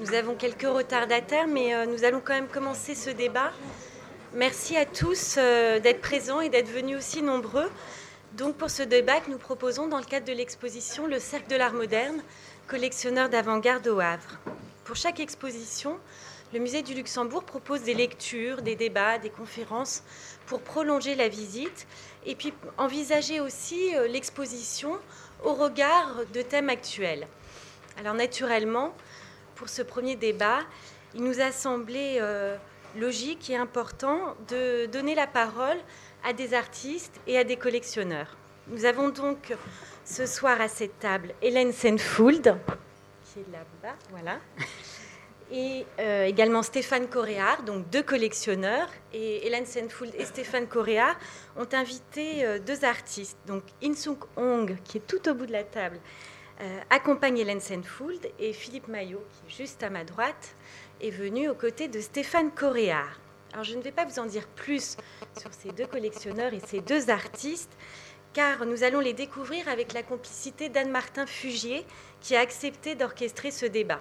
Nous avons quelques retardataires, mais euh, nous allons quand même commencer ce débat. Merci à tous euh, d'être présents et d'être venus aussi nombreux. Donc pour ce débat que nous proposons dans le cadre de l'exposition Le Cercle de l'Art moderne, collectionneur d'avant-garde au Havre. Pour chaque exposition, le musée du Luxembourg propose des lectures, des débats, des conférences pour prolonger la visite et puis envisager aussi euh, l'exposition au regard de thèmes actuels. Alors naturellement, pour ce premier débat, il nous a semblé euh, logique et important de donner la parole à des artistes et à des collectionneurs. Nous avons donc ce soir à cette table Hélène Senfould, qui est là-bas, voilà, et euh, également Stéphane Coréard, donc deux collectionneurs. Et Hélène Senfould et Stéphane Coréard ont invité euh, deux artistes, donc Insung Hong, qui est tout au bout de la table, accompagne Hélène Senfould et Philippe Maillot, qui est juste à ma droite, est venu aux côtés de Stéphane Coréard. Alors je ne vais pas vous en dire plus sur ces deux collectionneurs et ces deux artistes, car nous allons les découvrir avec la complicité d'Anne-Martin Fugier, qui a accepté d'orchestrer ce débat.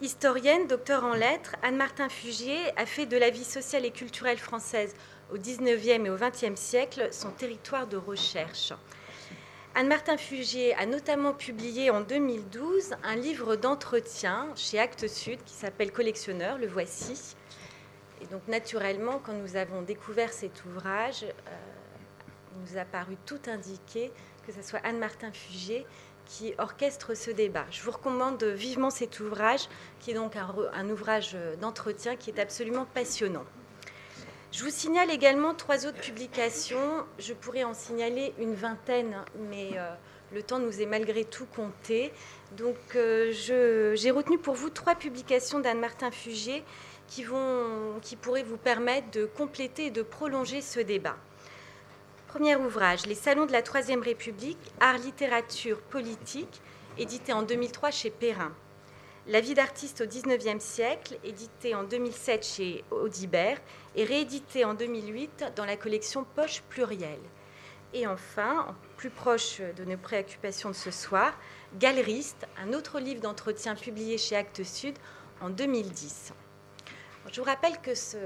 Historienne, docteur en lettres, Anne-Martin Fugier a fait de la vie sociale et culturelle française au XIXe et au XXe siècle son territoire de recherche. Anne-Martin Fugier a notamment publié en 2012 un livre d'entretien chez Actes Sud qui s'appelle Collectionneur, le voici. Et donc naturellement, quand nous avons découvert cet ouvrage, euh, il nous a paru tout indiqué que ce soit Anne-Martin Fugier qui orchestre ce débat. Je vous recommande vivement cet ouvrage, qui est donc un, un ouvrage d'entretien qui est absolument passionnant. Je vous signale également trois autres publications. Je pourrais en signaler une vingtaine, mais euh, le temps nous est malgré tout compté. Donc euh, j'ai retenu pour vous trois publications d'Anne-Martin Fugier qui, qui pourraient vous permettre de compléter et de prolonger ce débat. Premier ouvrage, Les Salons de la Troisième République, Art, Littérature, Politique, édité en 2003 chez Perrin. La vie d'artiste au XIXe siècle, édité en 2007 chez Audibert et réédité en 2008 dans la collection Poche Plurielle. Et enfin, plus proche de nos préoccupations de ce soir, Galeriste, un autre livre d'entretien publié chez Actes Sud en 2010. Je vous rappelle que ce,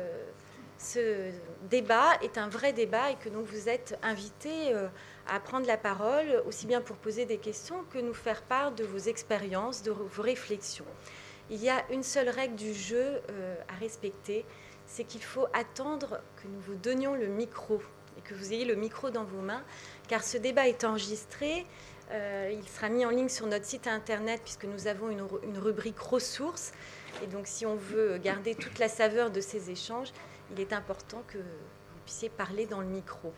ce débat est un vrai débat et que donc vous êtes invités euh, à prendre la parole, aussi bien pour poser des questions que nous faire part de vos expériences, de vos réflexions. Il y a une seule règle du jeu euh, à respecter, c'est qu'il faut attendre que nous vous donnions le micro et que vous ayez le micro dans vos mains, car ce débat est enregistré. Euh, il sera mis en ligne sur notre site internet puisque nous avons une, rubrique ressources. Et donc, si on veut garder toute la saveur de ces échanges, il est important que vous puissiez parler dans le micro.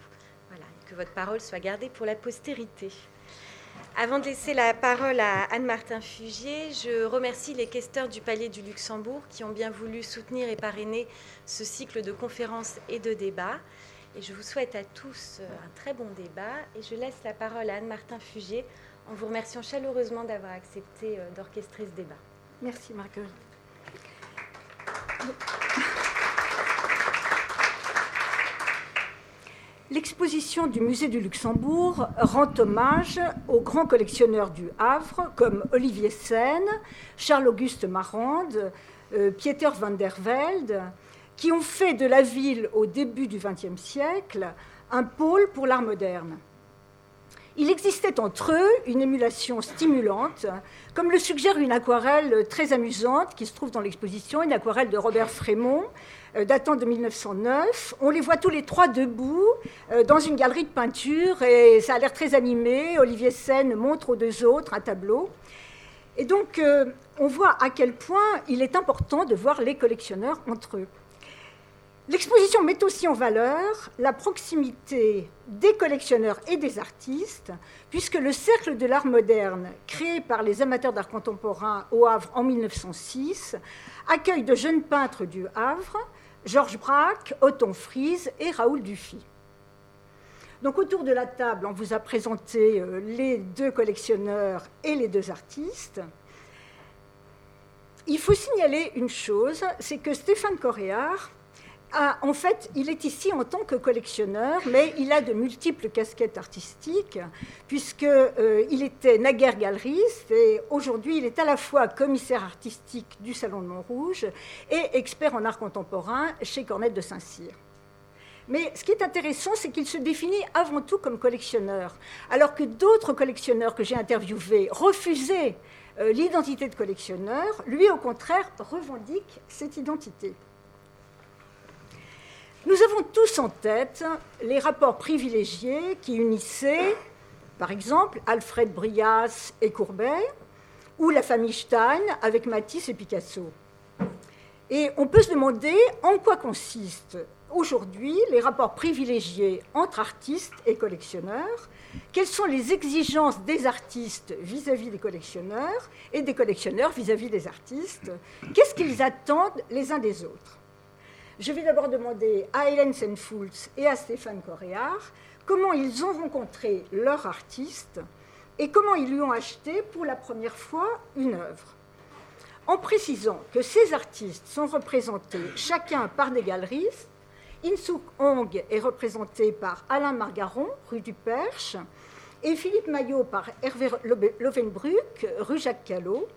Voilà, et que votre parole soit gardée pour la postérité. Avant de laisser la parole à Anne-Martin Fugier, je remercie les questeurs du Palais du Luxembourg qui ont bien voulu soutenir et parrainer ce cycle de conférences et de débats. Et je vous souhaite à tous un très bon débat. Et je laisse la parole à Anne-Martin Fugier en vous remerciant chaleureusement d'avoir accepté euh, d'orchestrer ce débat. Merci Marguerite. L'exposition du musée du Luxembourg rend hommage aux grands collectionneurs du Havre comme Olivier Seine, Charles-Auguste Marande, euh, Pieter van der Velde, qui ont fait de la ville au début du XXe siècle un pôle pour l'art moderne. Il existait entre eux une émulation stimulante, comme le suggère une aquarelle très amusante qui se trouve dans l'exposition, une aquarelle de Robert Frémont, datant de 1909. On les voit tous les trois debout euh, dans une galerie de peinture et ça a l'air très animé. Olivier Seine montre aux deux autres un tableau. Et donc, euh, on voit à quel point il est important de voir les collectionneurs entre eux. L'exposition met aussi en valeur la proximité des collectionneurs et des artistes, puisque le Cercle de l'art moderne, créé par les amateurs d'art contemporain au Havre en 1906, accueille de jeunes peintres du Havre Georges Braque, Otton Frise et Raoul Dufy. Donc autour de la table, on vous a présenté euh, les deux collectionneurs et les deux artistes. Il faut signaler une chose, c'est que Stéphane Coréard ah, en fait, il est ici en tant que collectionneur, mais il a de multiples casquettes artistiques, puisqu'il euh, était naguère galeriste et aujourd'hui il est à la fois commissaire artistique du Salon de Montrouge et expert en art contemporain chez Cornette de Saint-Cyr. Mais ce qui est intéressant, c'est qu'il se définit avant tout comme collectionneur, alors que d'autres collectionneurs que j'ai interviewés refusaient euh, l'identité de collectionneur, lui au contraire revendique cette identité. Nous avons tous en tête les rapports privilégiés qui unissaient, par exemple, Alfred Brias et Courbet, ou la famille Stein avec Matisse et Picasso. Et on peut se demander en quoi consistent aujourd'hui les rapports privilégiés entre artistes et collectionneurs, quelles sont les exigences des artistes vis-à-vis des collectionneurs et des collectionneurs vis-à-vis -vis des artistes, qu'est-ce qu'ils attendent les uns des autres. Je vais d'abord demander à Hélène Senfulz et à Stéphane Coréard comment ils ont rencontré leur artiste et comment ils lui ont acheté pour la première fois une œuvre. En précisant que ces artistes sont représentés chacun par des galeristes, Insuk Hong est représenté par Alain Margaron, rue du Perche, et Philippe Maillot par Hervé Lovenbruck, rue Jacques Callot.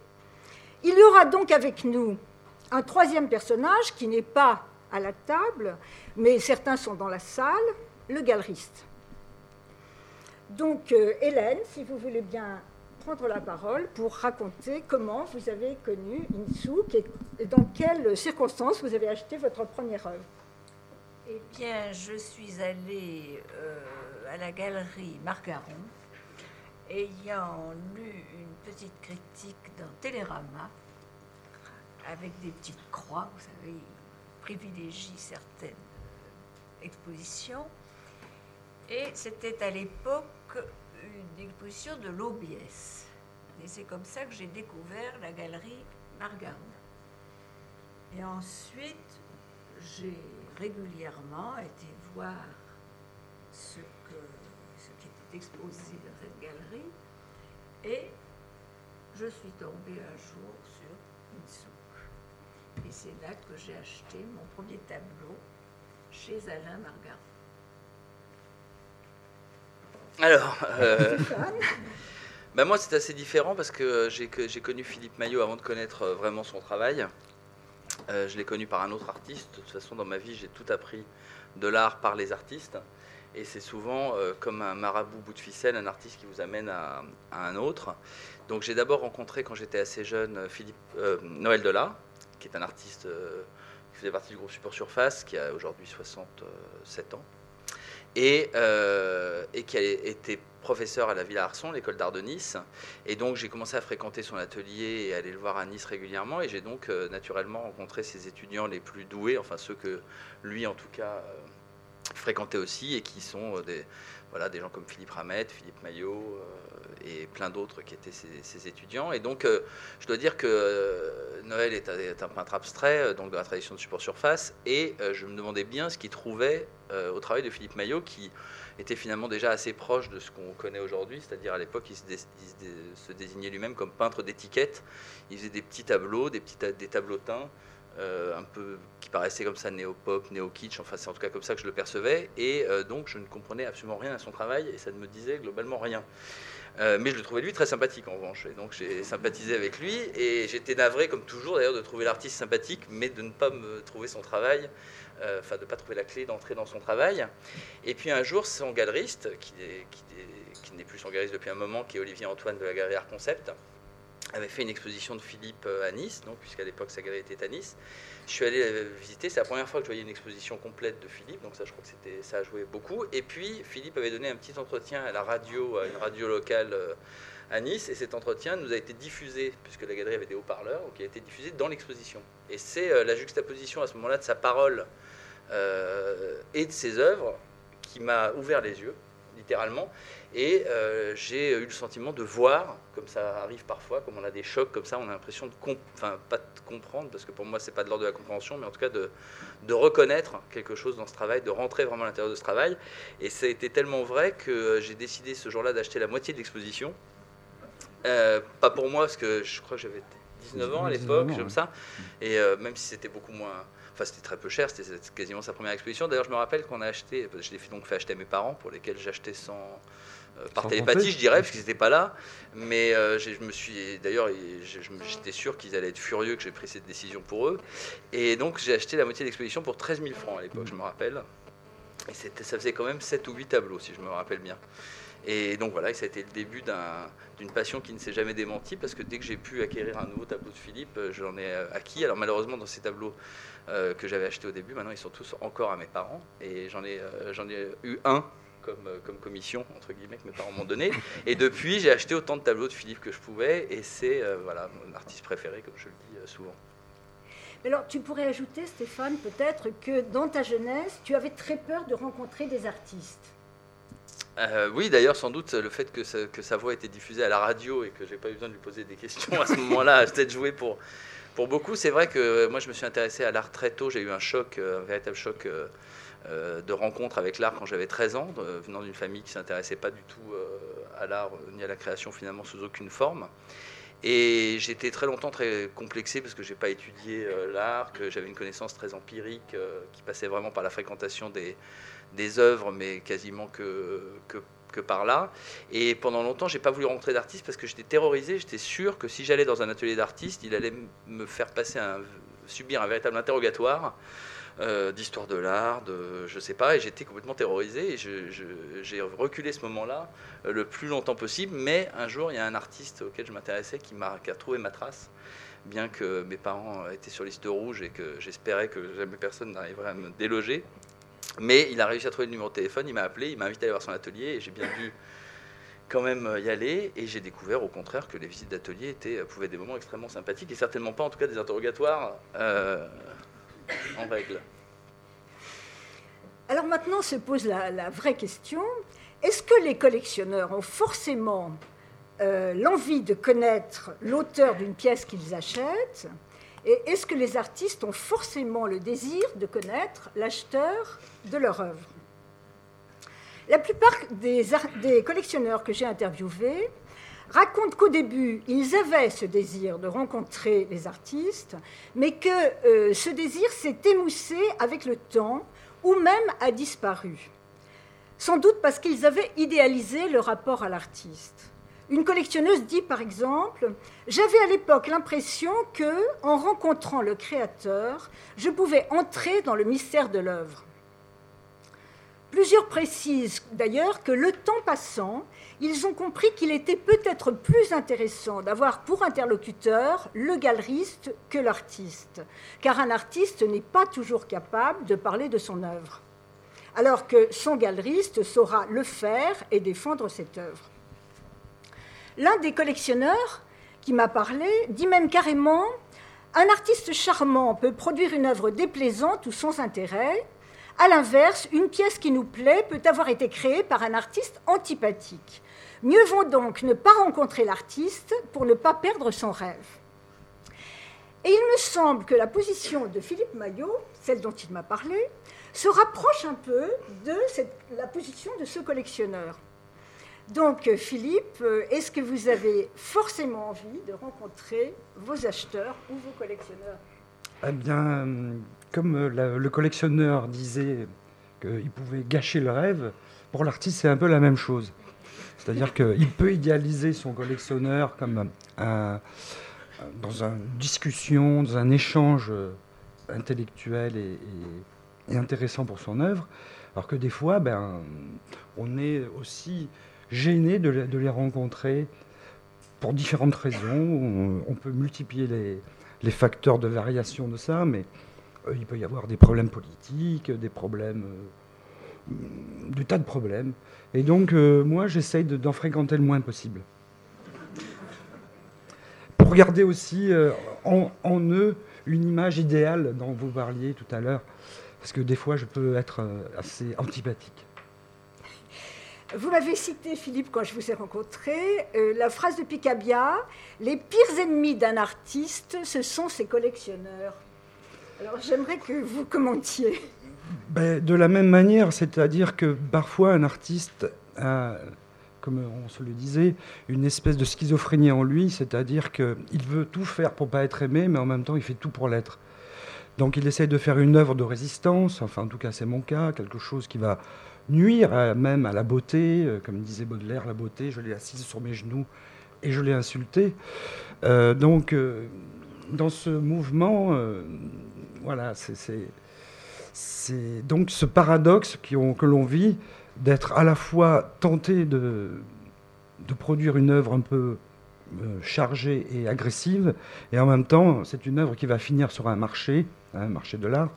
Il y aura donc avec nous un troisième personnage qui n'est pas à la table, mais certains sont dans la salle, le galeriste. Donc, euh, Hélène, si vous voulez bien prendre la parole pour raconter comment vous avez connu Insouk et dans quelles circonstances vous avez acheté votre première œuvre. Eh bien, je suis allée euh, à la galerie Margaron, ayant lu une petite critique dans Télérama, avec des petites croix, vous savez, privilégie certaines expositions. Et c'était à l'époque une exposition de l'OBS. Et c'est comme ça que j'ai découvert la galerie Margaron. Et ensuite, j'ai régulièrement été voir ce, que, ce qui était exposé dans cette galerie. Et je suis tombée un jour sur une soupe. Et c'est là que j'ai acheté mon premier tableau chez Alain Margaret. Alors, euh, bah, moi c'est assez différent parce que j'ai connu Philippe Maillot avant de connaître euh, vraiment son travail. Euh, je l'ai connu par un autre artiste. De toute façon, dans ma vie, j'ai tout appris de l'art par les artistes. Et c'est souvent comme un marabout bout de ficelle, un artiste qui vous amène à, un autre. Donc j'ai d'abord rencontré, quand j'étais assez jeune, Philippe, Noël Delat, qui est un artiste euh, qui faisait partie du groupe Super Surface, qui a aujourd'hui 67 ans, et, euh, et, qui a été professeur à la Villa Arson, l'école d'art de Nice. Et donc j'ai commencé à fréquenter son atelier et aller le voir à Nice régulièrement. Et j'ai donc euh, naturellement rencontré ses étudiants les plus doués, enfin ceux que lui en tout cas fréquentait aussi, et qui sont des, voilà, des gens comme Philippe Ramette, Philippe Maillot et plein d'autres qui étaient ses, étudiants. Et donc, euh, je dois dire que euh, Noël est un, peintre abstrait, euh, donc dans la tradition de support surface, et je me demandais bien ce qu'il trouvait au travail de Philippe Maillot, qui était finalement déjà assez proche de ce qu'on connaît aujourd'hui, c'est-à-dire à, l'époque, il, se, désignait lui-même comme peintre d'étiquette. Il faisait des petits tableaux, des petits des tableaux teints. Un peu qui paraissaient comme ça néo-pop, néo-kitsch, enfin c'est en tout cas comme ça que je le percevais, et donc je ne comprenais absolument rien à son travail et ça ne me disait globalement rien. Euh, mais je le trouvais lui très sympathique en revanche. Et donc j'ai sympathisé avec lui et j'étais navré, comme toujours d'ailleurs, de trouver l'artiste sympathique, mais de ne pas me trouver son travail, euh, enfin de ne pas trouver la clé d'entrer dans son travail. Et puis un jour, son galeriste, qui, qui n'est plus son galeriste depuis un moment, qui est Olivier Antoine de la galerie Art Concept, avait fait une exposition de Philippe euh, à Nice, puisqu'à l'époque sa galerie était à Nice. Je suis allé la visiter, c'est la première fois que je voyais une exposition complète de Philippe, donc ça je crois que ça a joué beaucoup. Et puis Philippe avait donné un petit entretien à la radio, à une radio locale euh, à Nice, et cet entretien nous a été diffusé, puisque la galerie avait des haut-parleurs, donc il a été diffusé dans l'exposition. Et c'est euh, la juxtaposition à ce moment-là de sa parole et de ses œuvres qui m'a ouvert les yeux, littéralement. Et euh, j'ai eu le sentiment de voir, comme ça arrive parfois, comme on a des chocs comme ça, on a l'impression de, enfin pas de comprendre, parce que pour moi c'est pas de l'ordre de la compréhension, mais en tout cas de, de, reconnaître quelque chose dans ce travail, de rentrer vraiment à l'intérieur de ce travail. Et ça a été tellement vrai que j'ai décidé ce jour-là d'acheter la moitié de l'exposition. Euh, pas pour moi, parce que je crois que j'avais 19 ans à l'époque, comme ça. Et même si c'était beaucoup moins. Enfin, c'était très peu cher, c'était quasiment sa première exposition. D'ailleurs, je me rappelle qu'on a acheté, je l'ai donc fait acheter à mes parents, pour lesquels j'achetais sans, euh, par télépathie, je dirais, parce qu'ils n'étaient pas là. Mais euh, je me suis, d'ailleurs, j'étais sûr qu'ils allaient être furieux que j'ai pris cette décision pour eux. Et donc, j'ai acheté la moitié de l'exposition pour 13 000 francs à l'époque, je me rappelle. Et ça faisait quand même 7 ou 8 tableaux, si je me rappelle bien. Et donc voilà, ça a été le début d'une passion qui ne s'est jamais démentie, parce que dès que j'ai pu acquérir un nouveau tableau de Philippe, euh, j'en ai acquis. Alors malheureusement, dans ces tableaux que j'avais achetés au début, maintenant ils sont tous encore à mes parents. Et j'en ai, j'en ai eu un comme, euh, comme commission, entre guillemets, que mes parents m'ont donné. Et depuis, j'ai acheté autant de tableaux de Philippe que je pouvais, et c'est euh, voilà, mon artiste préféré, comme je le dis euh, souvent. Alors, tu pourrais ajouter, Stéphane, peut-être que dans ta jeunesse, tu avais très peur de rencontrer des artistes? oui, d'ailleurs, sans doute, le fait que, que, sa voix était diffusée à la radio et que j'ai pas eu besoin de lui poser des questions à ce moment-là a peut-être joué pour, pour beaucoup. C'est vrai que moi, je me suis intéressé à l'art très tôt. J'ai eu un choc, un véritable choc de rencontres avec l'art quand j'avais 13 ans, venant d'une famille qui ne s'intéressait pas du tout euh, à l'art euh, ni à la création finalement sous aucune forme. Et j'étais très longtemps très complexé parce que je n'ai pas étudié l'art, que j'avais une connaissance très empirique qui passait vraiment par la fréquentation des, œuvres, mais quasiment que, par là. Et pendant longtemps, j'ai pas voulu rentrer d'artiste parce que j'étais terrorisé. J'étais sûr que si j'allais dans un atelier d'artiste, il allait me faire passer un, subir un véritable interrogatoire euh, d'histoire de l'art, de je sais pas, et j'étais complètement terrorisé et j'ai reculé ce moment-là euh, le plus longtemps possible. Mais un jour, il y a un artiste auquel je m'intéressais qui, m'a a trouvé ma trace, bien que mes parents étaient sur liste rouge et que j'espérais que jamais personne n'arriverait à me déloger. Mais il a réussi à trouver le numéro de téléphone, il m'a appelé, il m'a invité à aller voir son atelier et j'ai bien dû quand même y aller et j'ai découvert au contraire que les visites d'atelier pouvaient être des moments extrêmement sympathiques et certainement pas en tout cas des interrogatoires euh, Alors maintenant se pose la, vraie question, est-ce que les collectionneurs ont forcément euh, l'envie de connaître l'auteur d'une pièce qu'ils achètent? Et est-ce que les artistes ont forcément le désir de connaître l'acheteur de leur œuvre? La plupart des collectionneurs que j'ai interviewés racontent qu'au début, ils avaient ce désir de rencontrer les artistes, mais que euh, ce désir s'est émoussé avec le temps ou même a disparu. Sans doute parce qu'ils avaient idéalisé le rapport à l'artiste. Une collectionneuse dit par exemple J'avais à l'époque l'impression que, en rencontrant le créateur, je pouvais entrer dans le mystère de l'œuvre. Plusieurs précisent d'ailleurs que le temps passant, ils ont compris qu'il était peut-être plus intéressant d'avoir pour interlocuteur le galeriste que l'artiste, car un artiste n'est pas toujours capable de parler de son œuvre, alors que son galeriste saura le faire et défendre cette œuvre. L'un des collectionneurs qui m'a parlé dit même carrément un artiste charmant peut produire une œuvre déplaisante ou sans intérêt, a l'inverse, une pièce qui nous plaît peut avoir été créée par un artiste antipathique. Mieux vaut donc ne pas rencontrer l'artiste pour ne pas perdre son rêve. Et il me semble que la position de Philippe Maillot, celle dont il m'a parlé, se rapproche un peu de la position de ce collectionneur. Donc, Philippe, est-ce que vous avez forcément envie de rencontrer vos acheteurs ou vos collectionneurs? Eh bien, comme euh, le collectionneur disait qu'il pouvait gâcher le rêve, pour l'artiste, c'est un peu la même chose. C'est-à-dire qu'il peut idéaliser son collectionneur comme un, dans une discussion, dans un échange intellectuel et, intéressant pour son œuvre, alors que des fois, ben, on est aussi gêné de, les rencontrer pour différentes raisons. On, peut multiplier les, les, facteurs de variation de ça, mais euh, il peut y avoir des problèmes politiques, des problèmes, euh, du tas de problèmes. Et donc, euh, moi, j'essaye d'en fréquenter le moins possible. Pour garder aussi en, eux une image idéale dont vous parliez tout à l'heure, parce que des fois, je peux être assez antipathique. Vous m'avez cité, Philippe, quand je vous ai rencontré, la phrase de Picabia Les pires ennemis d'un artiste, ce sont ses collectionneurs. Alors j'aimerais que vous commentiez. Ben, de la même manière, c'est-à-dire que parfois un artiste a comme on se le disait, une espèce de schizophrénie en lui, c'est-à-dire qu'il veut tout faire pour pas être aimé, mais en même temps il fait tout pour l'être. Donc il essaye de faire une œuvre de résistance, enfin en tout cas c'est mon cas, quelque chose qui va nuire même à la beauté, euh, comme disait Baudelaire, la beauté, je l'ai assise sur mes genoux et je l'ai insultée. Euh, donc euh, dans ce mouvement, voilà, c'est donc ce paradoxe que l'on vit d'être à la fois tenté de, de produire une œuvre un peu chargée et agressive, et en même temps, c'est une œuvre qui va finir sur un marché, un marché de l'art.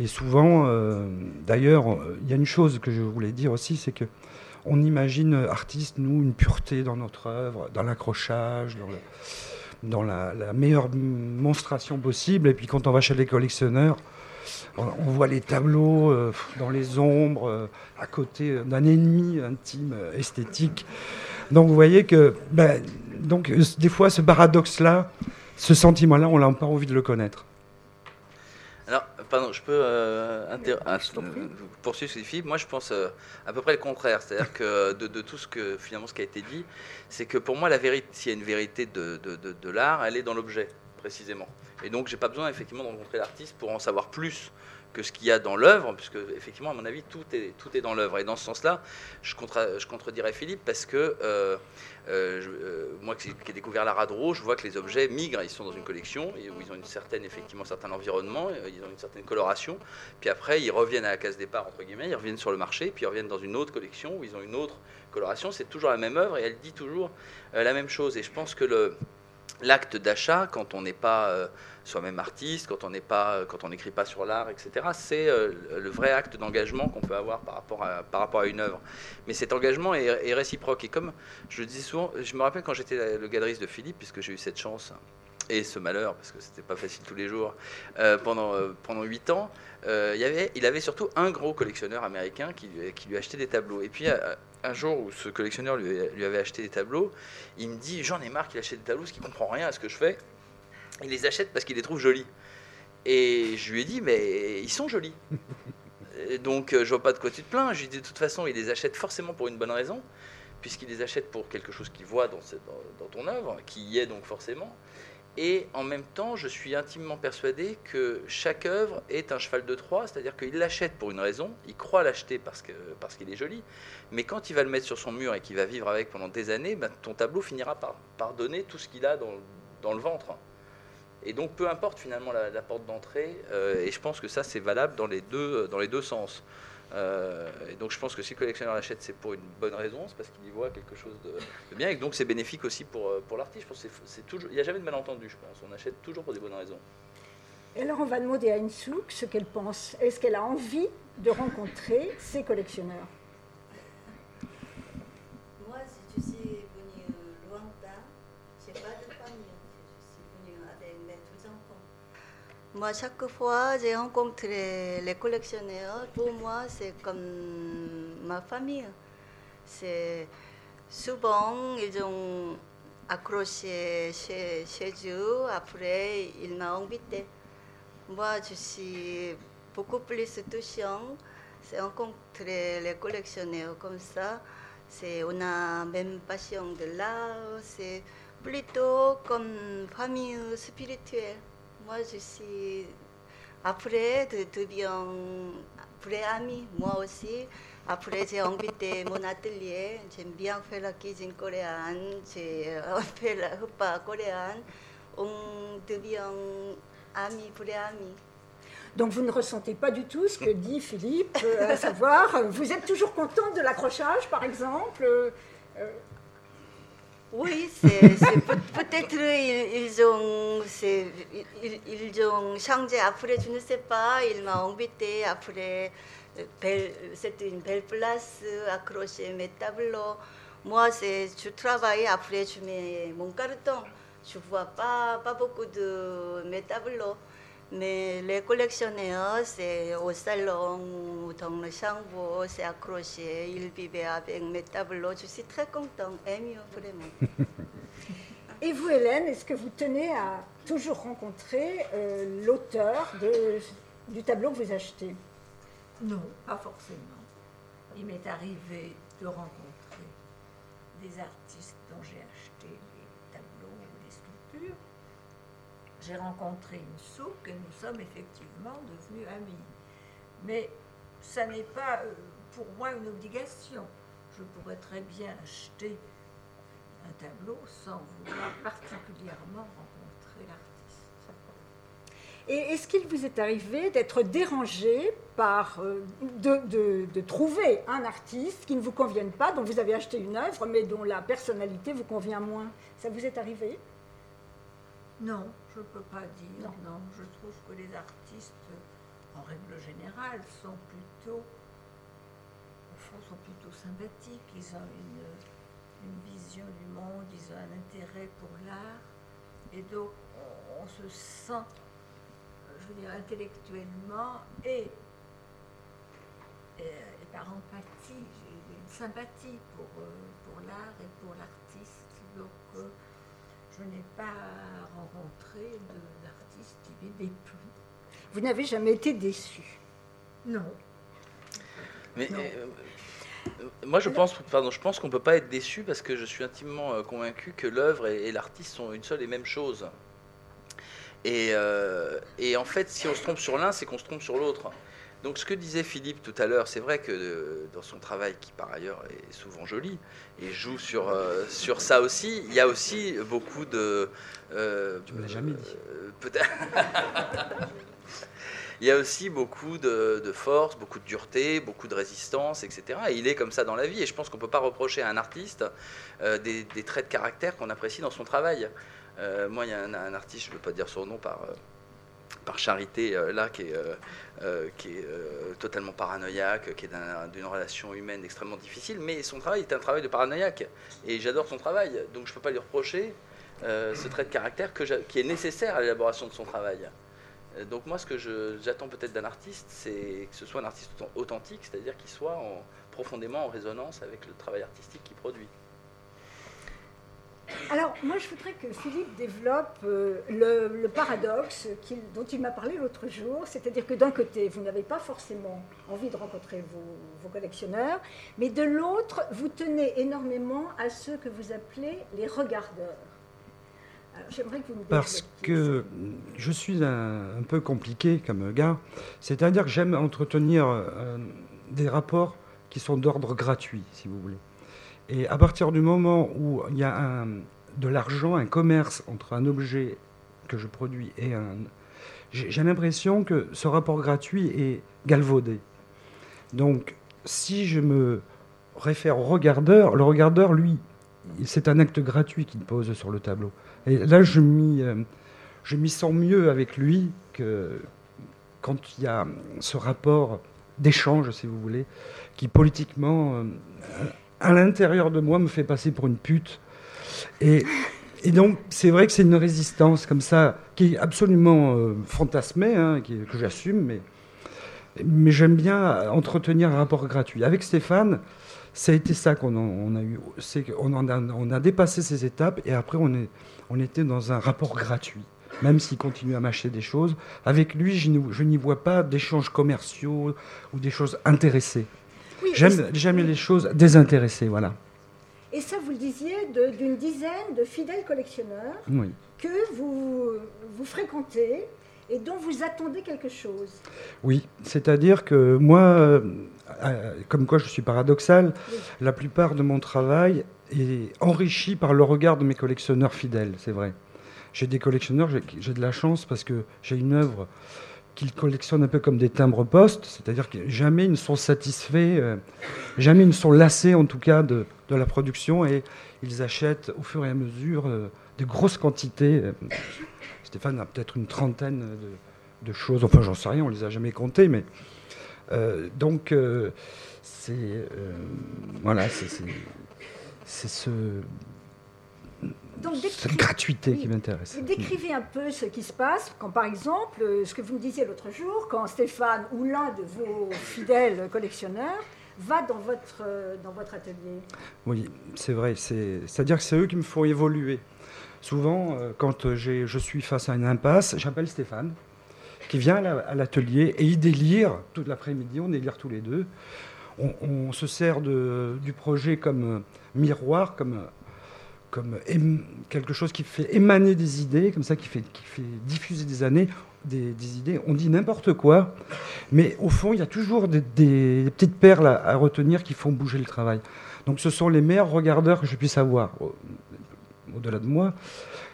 Et souvent, euh, d'ailleurs, il y a une chose que je voulais dire aussi, c'est que on imagine artiste, nous, une pureté dans notre œuvre, dans l'accrochage, dans, la, meilleure monstration possible. Et puis quand on va chez les collectionneurs, on, voit les tableaux euh, dans les ombres, euh, à côté d'un ennemi intime, esthétique. Donc vous voyez que, ben, donc, des fois, ce paradoxe-là, ce sentiment-là, on n'a pas envie de le connaître. Pardon, je peux euh, poursuivre Philippe. Moi, je pense euh, à peu près le contraire. C'est-à-dire que de, tout ce que finalement ce qui a été dit, c'est que pour moi, la vérité, s'il y a une vérité de, de l'art, elle est dans l'objet précisément. Et donc, j'ai pas besoin effectivement de rencontrer l'artiste pour en savoir plus que ce qu'il y a dans l'œuvre, puisque effectivement, à mon avis, tout est, tout est dans l'œuvre. Et dans ce sens-là, je, je contredirais Philippe parce que euh, euh, euh, moi qui, ai découvert l'art à je vois que les objets migrent, ils sont dans une collection où ils ont une certaine, effectivement, un certain environnement, ils ont une certaine coloration, puis après ils reviennent à la case départ, entre guillemets, ils reviennent sur le marché, puis ils reviennent dans une autre collection où ils ont une autre coloration. C'est toujours la même œuvre et elle dit toujours la même chose. Et je pense que l'acte d'achat, quand on n'est pas euh, soi-même artiste, quand on n'est pas, quand on n'écrit pas sur l'art, etc., c'est euh, le vrai acte d'engagement qu'on peut avoir par rapport à, par rapport à une œuvre. Mais cet engagement est, réciproque. Et comme je dis souvent, je me rappelle quand j'étais le galeriste de Philippe, puisque j'ai eu cette chance et ce malheur, parce que c'était pas facile tous les jours, euh, pendant pendant huit ans, il, avait, il avait surtout un gros collectionneur américain qui, qui lui achetait des tableaux. Et puis un jour où ce collectionneur lui, avait acheté des tableaux, il me dit J'en ai marre qu'il achète des tableaux parce qu'il comprend rien à ce que je fais. Il les achète parce qu'il les trouve jolis. Et je lui ai dit Mais ils sont jolis. donc euh, je vois pas de quoi tu te plains. Je lui ai dit De toute façon, il les achète forcément pour une bonne raison, puisqu'il les achète pour quelque chose qu'il voit dans, dans, ton œuvre, qui y est donc forcément. Et en même temps, je suis intimement persuadé que chaque œuvre est un cheval de Troie, c'est-à-dire qu'il l'achète pour une raison, il croit l'acheter parce qu'il parce qu'il est joli, mais quand il va le mettre sur son mur et qu'il va vivre avec pendant des années, ben, ton tableau finira par, par donner tout ce qu'il a dans, dans, le ventre. Et donc peu importe finalement la, porte d'entrée, euh, et je pense que ça c'est valable dans les deux, dans les deux sens. Euh, et donc je pense que si le collectionneur l'achète, c'est pour une bonne raison, c'est parce qu'il y voit quelque chose de, bien, et donc c'est bénéfique aussi pour, euh, pour l'artiste. Il n'y a jamais de malentendu, je pense. On achète toujours pour des bonnes raisons. Et alors on va demander à Insouk ce qu'elle pense. Est-ce qu'elle a envie de rencontrer ses collectionneurs? Moi, chaque fois, j'ai rencontré les collectionneurs. Pour moi, c'est comme ma famille. C'est souvent, ils ont accroché chez, chez eux. Après, ils m'ont invité. Moi, je suis beaucoup plus touchant. C'est rencontrer les collectionneurs comme ça. C'est, on a même passion de l'art. C'est plutôt comme famille spirituelle. Moi, je suis après de devenir vrai ami, moi aussi. Après, j'ai invité mon atelier. J'aime bien faire la cuisine coréenne. J'ai fait la repas coréen. On devient ami, vrai ami. Donc vous ne ressentez pas du tout ce que dit Philippe, euh, à savoir, vous êtes toujours contente de l'accrochage, par exemple euh, oui, c'est, peut-être ils, ont, ils, ont changé après, je ne sais pas, ils m'ont invité après, c'est une belle place, accrocher mes tableaux. Moi, c'est, je travaille après, je mets mon carton. Je vois pas, pas beaucoup de mes tableaux. Mais les collectionneurs, c'est au salon ou dans le chambre, c'est accroché. Ils vivent avec mes tableaux. Je suis très contente, émue vraiment. Et vous, Hélène, est-ce que vous tenez à toujours rencontrer euh, l'auteur du tableau que vous achetez? Non, pas forcément. Il m'est arrivé de rencontrer des artistes dont j'ai acheté les tableaux ou les sculptures. J'ai rencontré une souk et nous sommes effectivement devenus amis. Mais ça n'est pas euh, pour moi une obligation. Je pourrais très bien acheter un tableau sans vouloir particulièrement rencontrer l'artiste. Et est-ce qu'il vous est arrivé d'être dérangé par euh, de trouver un artiste qui ne vous convienne pas, dont vous avez acheté une œuvre, mais dont la personnalité vous convient moins? Ça vous est arrivé? Non, je ne peux pas dire. Non. Je trouve que les artistes, en règle générale, sont plutôt, au fond, sont plutôt sympathiques. Ils ont une, vision du monde, ils ont un intérêt pour l'art. Et donc, on, se sent, je veux dire, intellectuellement et, par empathie, une sympathie pour, euh, pour l'art et pour l'artiste. Euh, je n'ai pas rencontré d'artiste qui m'ait déplu. Vous n'avez jamais été déçu? Non. Mais Non. euh, moi, je pense, pardon, je pense qu'on peut pas être déçu parce que je suis intimement euh, convaincu que l'œuvre et, et l'artiste sont une seule et même chose. Et, euh, et en fait, si on se trompe sur l'un, c'est qu'on se trompe sur l'autre. Donc, ce que disait Philippe tout à l'heure, c'est vrai que euh, dans son travail, qui par ailleurs est souvent joli et joue sur, euh, sur ça aussi, il y a aussi beaucoup de. euh, Tu me l'as jamais dit. Peut-être. Il y a aussi beaucoup de, de force, beaucoup de dureté, beaucoup de résistance, etc. Et il est comme ça dans la vie. Et je pense qu'on ne peut pas reprocher à un artiste des, des traits de caractère qu'on apprécie dans son travail. Moi, il y a un, un artiste, je ne veux pas dire son nom par, par charité, euh, là, qui est, euh, euh, totalement paranoïaque, qui est d'un- d'une relation humaine extrêmement difficile. Mais son travail est un travail de paranoïaque. Et j'adore son travail. Donc je ne peux pas lui reprocher ce trait de caractère qui est nécessaire à l'élaboration de son travail. Donc moi, ce que j'attends peut-être d'un artiste, c'est que ce soit un artiste authent- authentique, c'est-à-dire qu'il soit en- profondément en résonance avec le travail artistique qu'il produit. Alors, moi, je voudrais que Philippe développe euh, le, le paradoxe dont il m'a parlé l'autre jour, c'est-à-dire que d'un côté, vous n'avez pas forcément envie de rencontrer vos, vos collectionneurs, mais de l'autre, vous tenez énormément à ceux que vous appelez les regardeurs. Alors, j'aimerais que vous me Parce que je suis un, un peu compliqué comme gars. C'est-à-dire que j'aime entretenir euh, des rapports qui sont d'ordre gratuit, si vous voulez. Et à partir du moment où il y a de l'argent, un commerce entre un objet que je produis et un... J'ai l'impression que ce rapport gratuit est galvaudé. Donc, si je me réfère au regardeur, le regardeur, lui, c'est un acte gratuit qu'il pose sur le tableau. Et là, je m'y, euh, je m'y sens mieux avec lui que quand il y a ce rapport d'échange, si vous voulez, qui politiquement, euh, à l'intérieur de moi, me fait passer pour une pute. Et, donc, c'est vrai que c'est une résistance comme ça, qui est absolument euh, fantasmée, hein, que j'assume, mais, mais j'aime bien entretenir un rapport gratuit. Avec Stéphane, ça a été ça qu'on on a eu. En a, on a dépassé ces étapes et après on, est, on était dans un rapport gratuit. Même s'il continue à m'acheter des choses, avec lui, je n'y vois pas d'échanges commerciaux ou des choses intéressées. Oui, J'aime les choses désintéressées, voilà. Et ça, vous le disiez, d'une dizaine de fidèles collectionneurs Oui. que vous, vous fréquentez et dont vous attendez quelque chose. Oui, c'est-à-dire que moi, euh, euh, comme quoi je suis paradoxal, Oui. la plupart de mon travail est enrichi par le regard de mes collectionneurs fidèles, c'est vrai. J'ai des collectionneurs, j'ai de la chance parce que j'ai une œuvre qu'ils collectionnent un peu comme des timbres-poste, c'est-à-dire que jamais ils ne sont satisfaits, euh, jamais ils ne sont lassés en tout cas de, de la production et ils achètent au fur et à mesure euh, de grosses quantités. euh, Stéphane a peut-être une trentaine de, de choses, enfin j'en sais rien, on les a jamais comptées, mais donc c'est voilà, c'est ce, Donc, cette gratuité oui. qui m'intéresse. décrivez un peu ce qui se passe quand, par exemple, euh, ce que vous me disiez l'autre jour, quand Stéphane ou l'un de vos fidèles collectionneurs va dans votre, euh, dans votre atelier. Oui, c'est vrai. c'est- C'est-à-dire que c'est eux qui me font évoluer. Souvent, euh, quand je suis face à une impasse, j'appelle Stéphane, qui vient à l'atelier et il délire toute l'après-midi. On délire tous les deux. on, se sert du projet comme miroir, comme, comme quelque chose qui fait émaner des idées, comme ça, qui fait, diffuser des années. Des, idées, on dit n'importe quoi, mais au fond, il y a toujours des, petites perles à, retenir qui font bouger le travail. Donc ce sont les meilleurs regardeurs que je puisse avoir, au-delà de moi.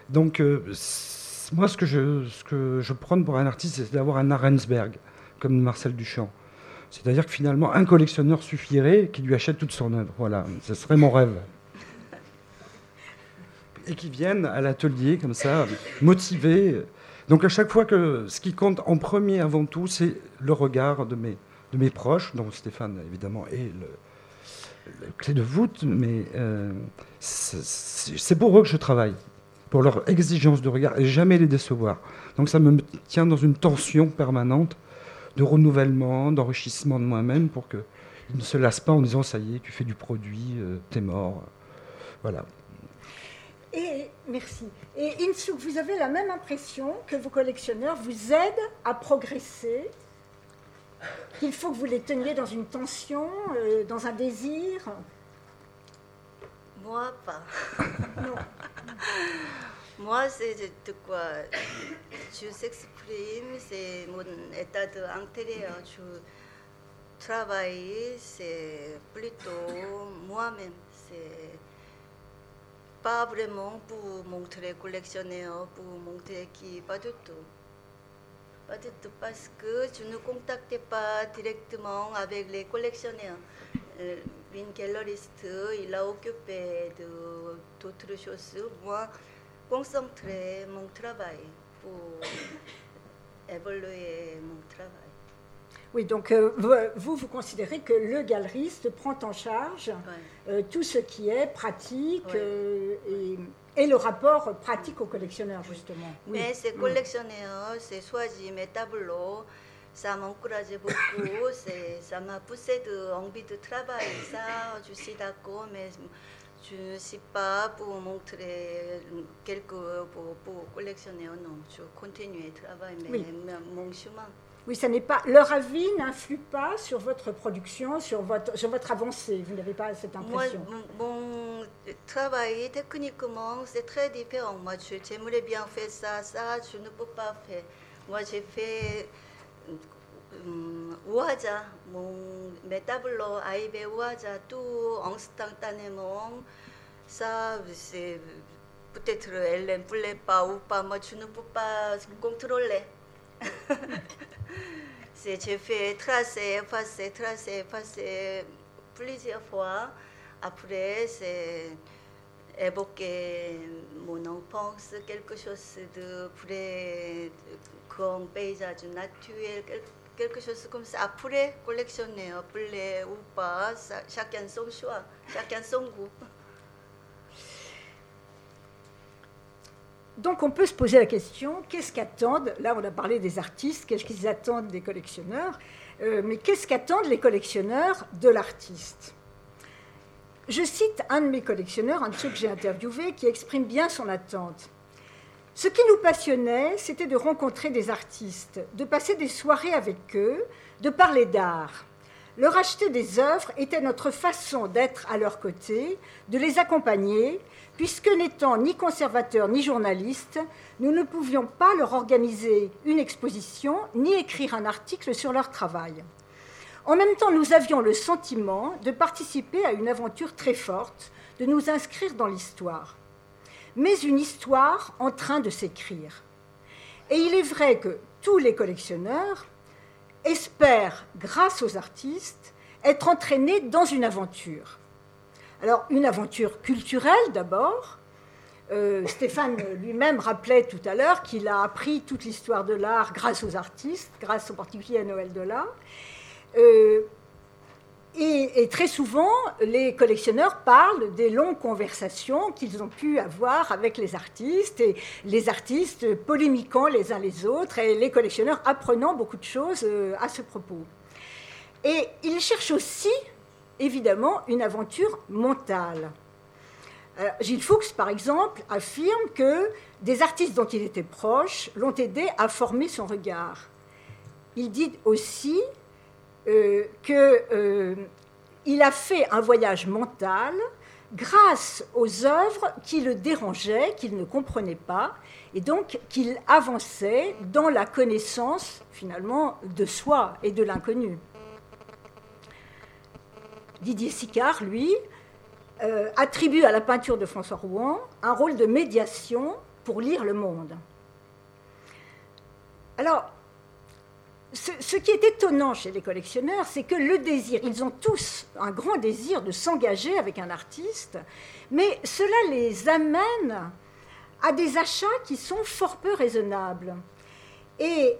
Donc euh, moi, ce que, je, ce que je prône pour un artiste, c'est d'avoir un Arensberg, comme Marcel Duchamp. C'est-à-dire que finalement, un collectionneur suffirait qui lui achète toute son œuvre. Voilà, ce serait mon rêve. Et qui viennent à l'atelier comme ça, motivés. Donc à chaque fois que ce qui compte en premier avant tout, c'est le regard de mes, de mes proches, dont Stéphane évidemment est le, clé de voûte, mais euh, c'est pour eux que je travaille, pour leur exigence de regard et jamais les décevoir. Donc ça me tient dans une tension permanente de renouvellement, d'enrichissement de moi-même pour qu'ils ne se lassent pas en disant ça y est, tu fais du produit, euh, t'es mort. Voilà. Et merci. Et Insou, vous avez la même impression que vos collectionneurs vous aident à progresser? Qu'il faut que vous les teniez dans une tension, euh, dans un désir? Moi, pas. non. Moi, c'est de quoi? Je s'exprime, c'est mon état intérieur. Je travaille, c'est plutôt moi-même. C'est pas vraiment pour montrer collectionneur, pour montrer qui, pas du tout. Pas du tout, parce que je ne contacte pas directement avec les collectionneurs. Euh, une galériste, il a occupé d'autres choses. Moi, concentrer mon travail pour évoluer mon travail. Oui, donc euh, vous, vous considérez que le galeriste prend en charge euh, tout ce qui est pratique euh, et, le rapport pratique au collectionneur, justement. Oui. Mais ces mm. collectionneurs, c'est choisi mes tableaux, ça m'encourage beaucoup, ça m'a poussé de, envie de travailler. Ça, je suis d'accord, mais je ne sais pas pour montrer quelques, pour, pour collectionner non. Je continue à travailler, mais mon chemin. Oui, ça n'est pas. Leur avis n'influe pas sur votre production, sur votre, sur votre avancée. Vous n'avez pas cette impression. Moi, mon, travail techniquement, c'est très différent. Moi, j'aimerais bien faire ça, ça, je ne peux pas faire. Moi, j'ai fait Ouaja, mon, mes tableaux Ouaja, tout instantanément. Ça, c'est peut-être elle ne voulait pas ou pas, moi je ne peux pas contrôler. c'est, j'ai fait tracer, effacer, tracer, effacer plusieurs fois. Après, c'est évoquer mon enfance, quelque chose de près grand paysage naturel, quelque chose comme ça. Après, collectionner, appeler ou pas, chacun son choix, chacun son goût. Donc on peut se poser la question, qu'est-ce qu'attendent, là on a parlé des artistes, qu'est-ce qu'ils attendent des collectionneurs, euh, mais qu'est-ce qu'attendent les collectionneurs de l'artiste? Je cite un de mes collectionneurs, un de ceux que j'ai interviewé, qui exprime bien son attente. Ce qui nous passionnait, c'était de rencontrer des artistes, de passer des soirées avec eux, de parler d'art. Leur acheter des œuvres était notre façon d'être à leur côté, de les accompagner, puisque n'étant ni conservateurs ni journalistes, nous ne pouvions pas leur organiser une exposition ni écrire un article sur leur travail. En même temps, nous avions le sentiment de participer à une aventure très forte, de nous inscrire dans l'histoire. Mais une histoire en train de s'écrire. Et il est vrai que tous les collectionneurs espèrent, grâce aux artistes, être entraînés dans une aventure. Alors, une aventure culturelle d'abord. Euh, Stéphane lui-même rappelait tout à l'heure qu'il a appris toute l'histoire de l'art grâce aux artistes, grâce en particulier à Noël Delat. Euh, et, et, très souvent, les collectionneurs parlent des longues conversations qu'ils ont pu avoir avec les artistes, et les artistes polémiquant les uns les autres, et les collectionneurs apprenant beaucoup de choses euh, à ce propos. Et ils cherchent aussi évidemment une aventure mentale. Euh, Gilles Fuchs, par exemple, affirme que des artistes dont il était proche l'ont aidé à former son regard. Il dit aussi euh, que euh, a fait un voyage mental grâce aux œuvres qui le dérangeaient, qu'il ne comprenait pas, et donc qu'il avançait dans la connaissance finalement de soi et de l'inconnu. Didier Sicard, lui, euh, attribue à la peinture de François Rouen un rôle de médiation pour lire le monde. Alors, ce, qui est étonnant chez les collectionneurs, c'est que le désir, ils ont tous un grand désir de s'engager avec un artiste, mais cela les amène à des achats qui sont fort peu raisonnables. Et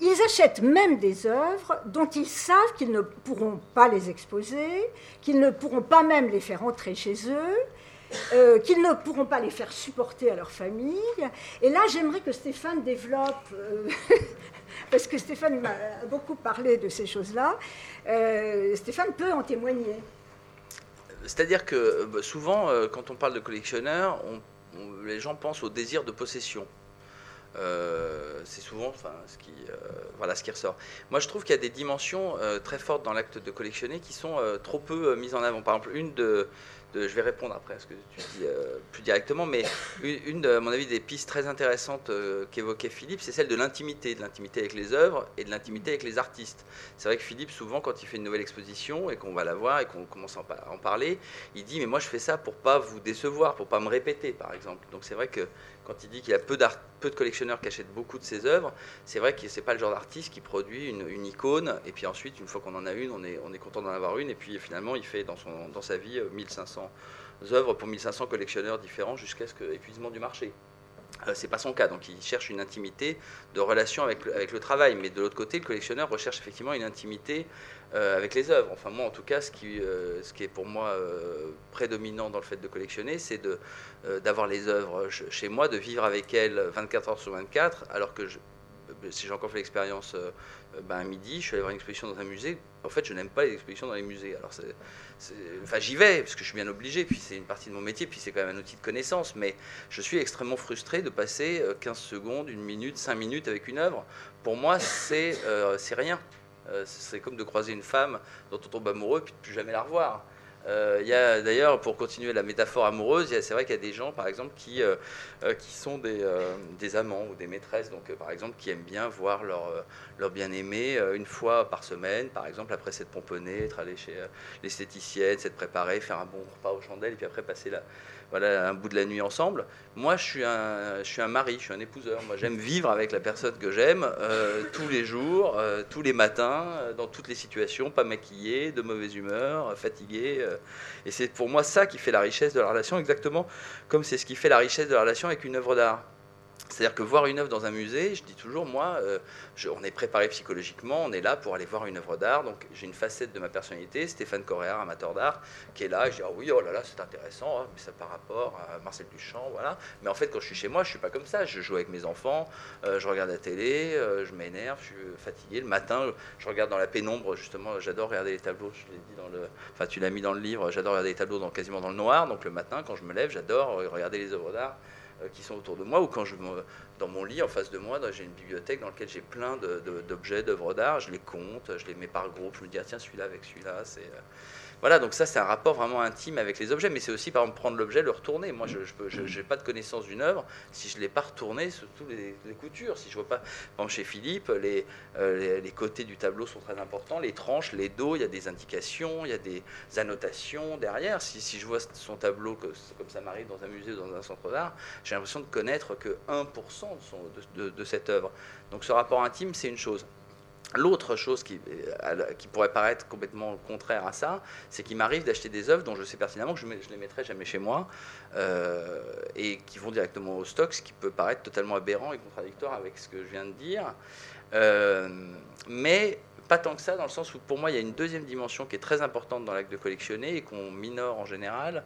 ils achètent même des œuvres dont ils savent qu'ils ne pourront pas les exposer, qu'ils ne pourront pas même les faire entrer chez eux, euh, qu'ils ne pourront pas les faire supporter à leur famille. Et là, j'aimerais que Stéphane développe, euh, parce que Stéphane m'a beaucoup parlé de ces choses-là. Euh, Stéphane peut en témoigner. C'est-à-dire que bah, souvent, quand on parle de collectionneur, les gens pensent au désir de possession. C'est souvent enfin, ce, qui, voilà, ce qui ressort. Moi, je trouve qu'il y a des dimensions très fortes dans l'acte de collectionner qui sont trop peu mises en avant. Par exemple, une de, je vais répondre après à ce que tu dis euh, plus directement, mais une, à mon avis, des pistes très intéressantes euh, qu'évoquait Philippe, c'est celle de l'intimité, de l'intimité avec les œuvres et de l'intimité avec les artistes. C'est vrai que Philippe, souvent, quand il fait une nouvelle exposition et qu'on va la voir et qu'on commence à en parler, il dit Mais moi, je fais ça pour pas vous décevoir, pour pas me répéter, par exemple. Donc, c'est vrai que quand il dit qu'il y a peu, de collectionneurs qui achètent beaucoup de ses œuvres, c'est vrai que c'est pas le genre d'artiste qui produit une, icône et puis ensuite, une fois qu'on en a une, on est, on est content d'en avoir une et puis finalement, il fait dans, dans sa vie 1500 euh, œuvres pour 1500 collectionneurs différents jusqu'à ce que épuisement du marché. Euh, c'est pas son cas, donc il cherche une intimité de relation avec le, avec le travail. Mais de l'autre côté, le collectionneur recherche effectivement une intimité euh, avec les œuvres. Enfin, moi, en tout cas, ce qui, euh, ce qui est pour moi prédominant dans le fait de collectionner, c'est de, d'avoir les œuvres chez moi, de vivre avec elles 24 heures sur 24, alors que si j'ai encore fait l'expérience ben, à midi, je suis allé voir une exposition dans un musée. En fait, je n'aime pas les expositions dans les musées. Alors, enfin, j'y vais parce que je suis bien obligé, puis c'est une partie de mon métier, puis c'est quand même un outil de connaissance. Mais je suis extrêmement frustré de passer 15 secondes, une minute, 5 minutes avec une œuvre. Pour moi, c'est, c'est rien. Euh, c'est comme de croiser une femme dont on tombe amoureux puis de plus jamais la revoir. Euh, il y a d'ailleurs, pour continuer la métaphore amoureuse, c'est vrai qu'il y a des gens, par exemple, qui, euh, qui sont des, des, amants ou des maîtresses, donc par exemple, qui aiment bien voir leur, leur bien-aimé une fois par semaine, par exemple, après s'être pomponné, être allé chez l'esthéticienne, s'être préparé, faire un bon repas aux chandelles, et puis après passer la, voilà, un bout de la nuit ensemble. Moi, je suis un, je suis un mari, je suis un épouseur. Moi, j'aime vivre avec la personne que j'aime euh, tous les jours, euh, tous les matins, euh, dans toutes les situations, pas maquillé, de mauvaise humeur, fatigué. et c'est pour moi ça qui fait la richesse de la relation, exactement comme c'est ce qui fait la richesse de la relation avec une œuvre d'art. C'est-à-dire que voir une œuvre dans un musée, je dis toujours, moi, euh, on est préparé psychologiquement, on est là pour aller voir une œuvre d'art. Donc j'ai une facette de ma personnalité, Stéphane Correa, amateur d'art, qui est là. je dis, ah oui, oh là là, c'est intéressant, hein, mais ça par rapport à Marcel Duchamp, voilà. Mais en fait, quand je suis chez moi, je suis pas comme ça. Je joue avec mes enfants, euh, je regarde la télé, euh, je m'énerve, je suis fatigué. Le matin, je regarde dans la pénombre, justement, j'adore regarder les tableaux. Je l'ai dit dans le, enfin, tu l'as mis dans le livre. J'adore regarder les tableaux dans, quasiment dans le noir. Donc le matin, quand je me lève, j'adore regarder les œuvres d'art. Euh, qui sont autour de moi, ou quand je dans mon lit en face de moi, j'ai une bibliothèque dans laquelle j'ai plein d'objets, d'œuvres d'art, je les compte, je les mets par groupe, je me dis ah, tiens celui-là avec celui-là, c'est euh, voilà, donc ça c'est un rapport vraiment intime avec les objets, mais c'est aussi par exemple prendre l'objet, le retourner. Moi je n'ai pas de connaissance d'une œuvre si je ne l'ai pas retourné surtout les, les, coutures. Si je vois pas, par chez Philippe, euh, les, côtés du tableau sont très importants, les tranches, les dos, il y a des indications, il y a des annotations derrière. Si, je vois son tableau comme ça m'arrive dans un musée ou dans un centre d'art, j'ai l'impression de connaître que 1% de, son, de, de cette œuvre. Donc ce rapport intime, c'est une chose. L'autre chose qui, euh, qui, pourrait paraître complètement contraire à ça, c'est qu'il m'arrive d'acheter des œuvres dont je sais pertinemment que je ne les mettrai jamais chez moi euh, et qui vont directement au stock, ce qui peut paraître totalement aberrant et contradictoire avec ce que je viens de dire. Euh, mais pas tant que ça, dans le sens où pour moi il y a une deuxième dimension qui est très importante dans l'acte de collectionner et qu'on minore en général,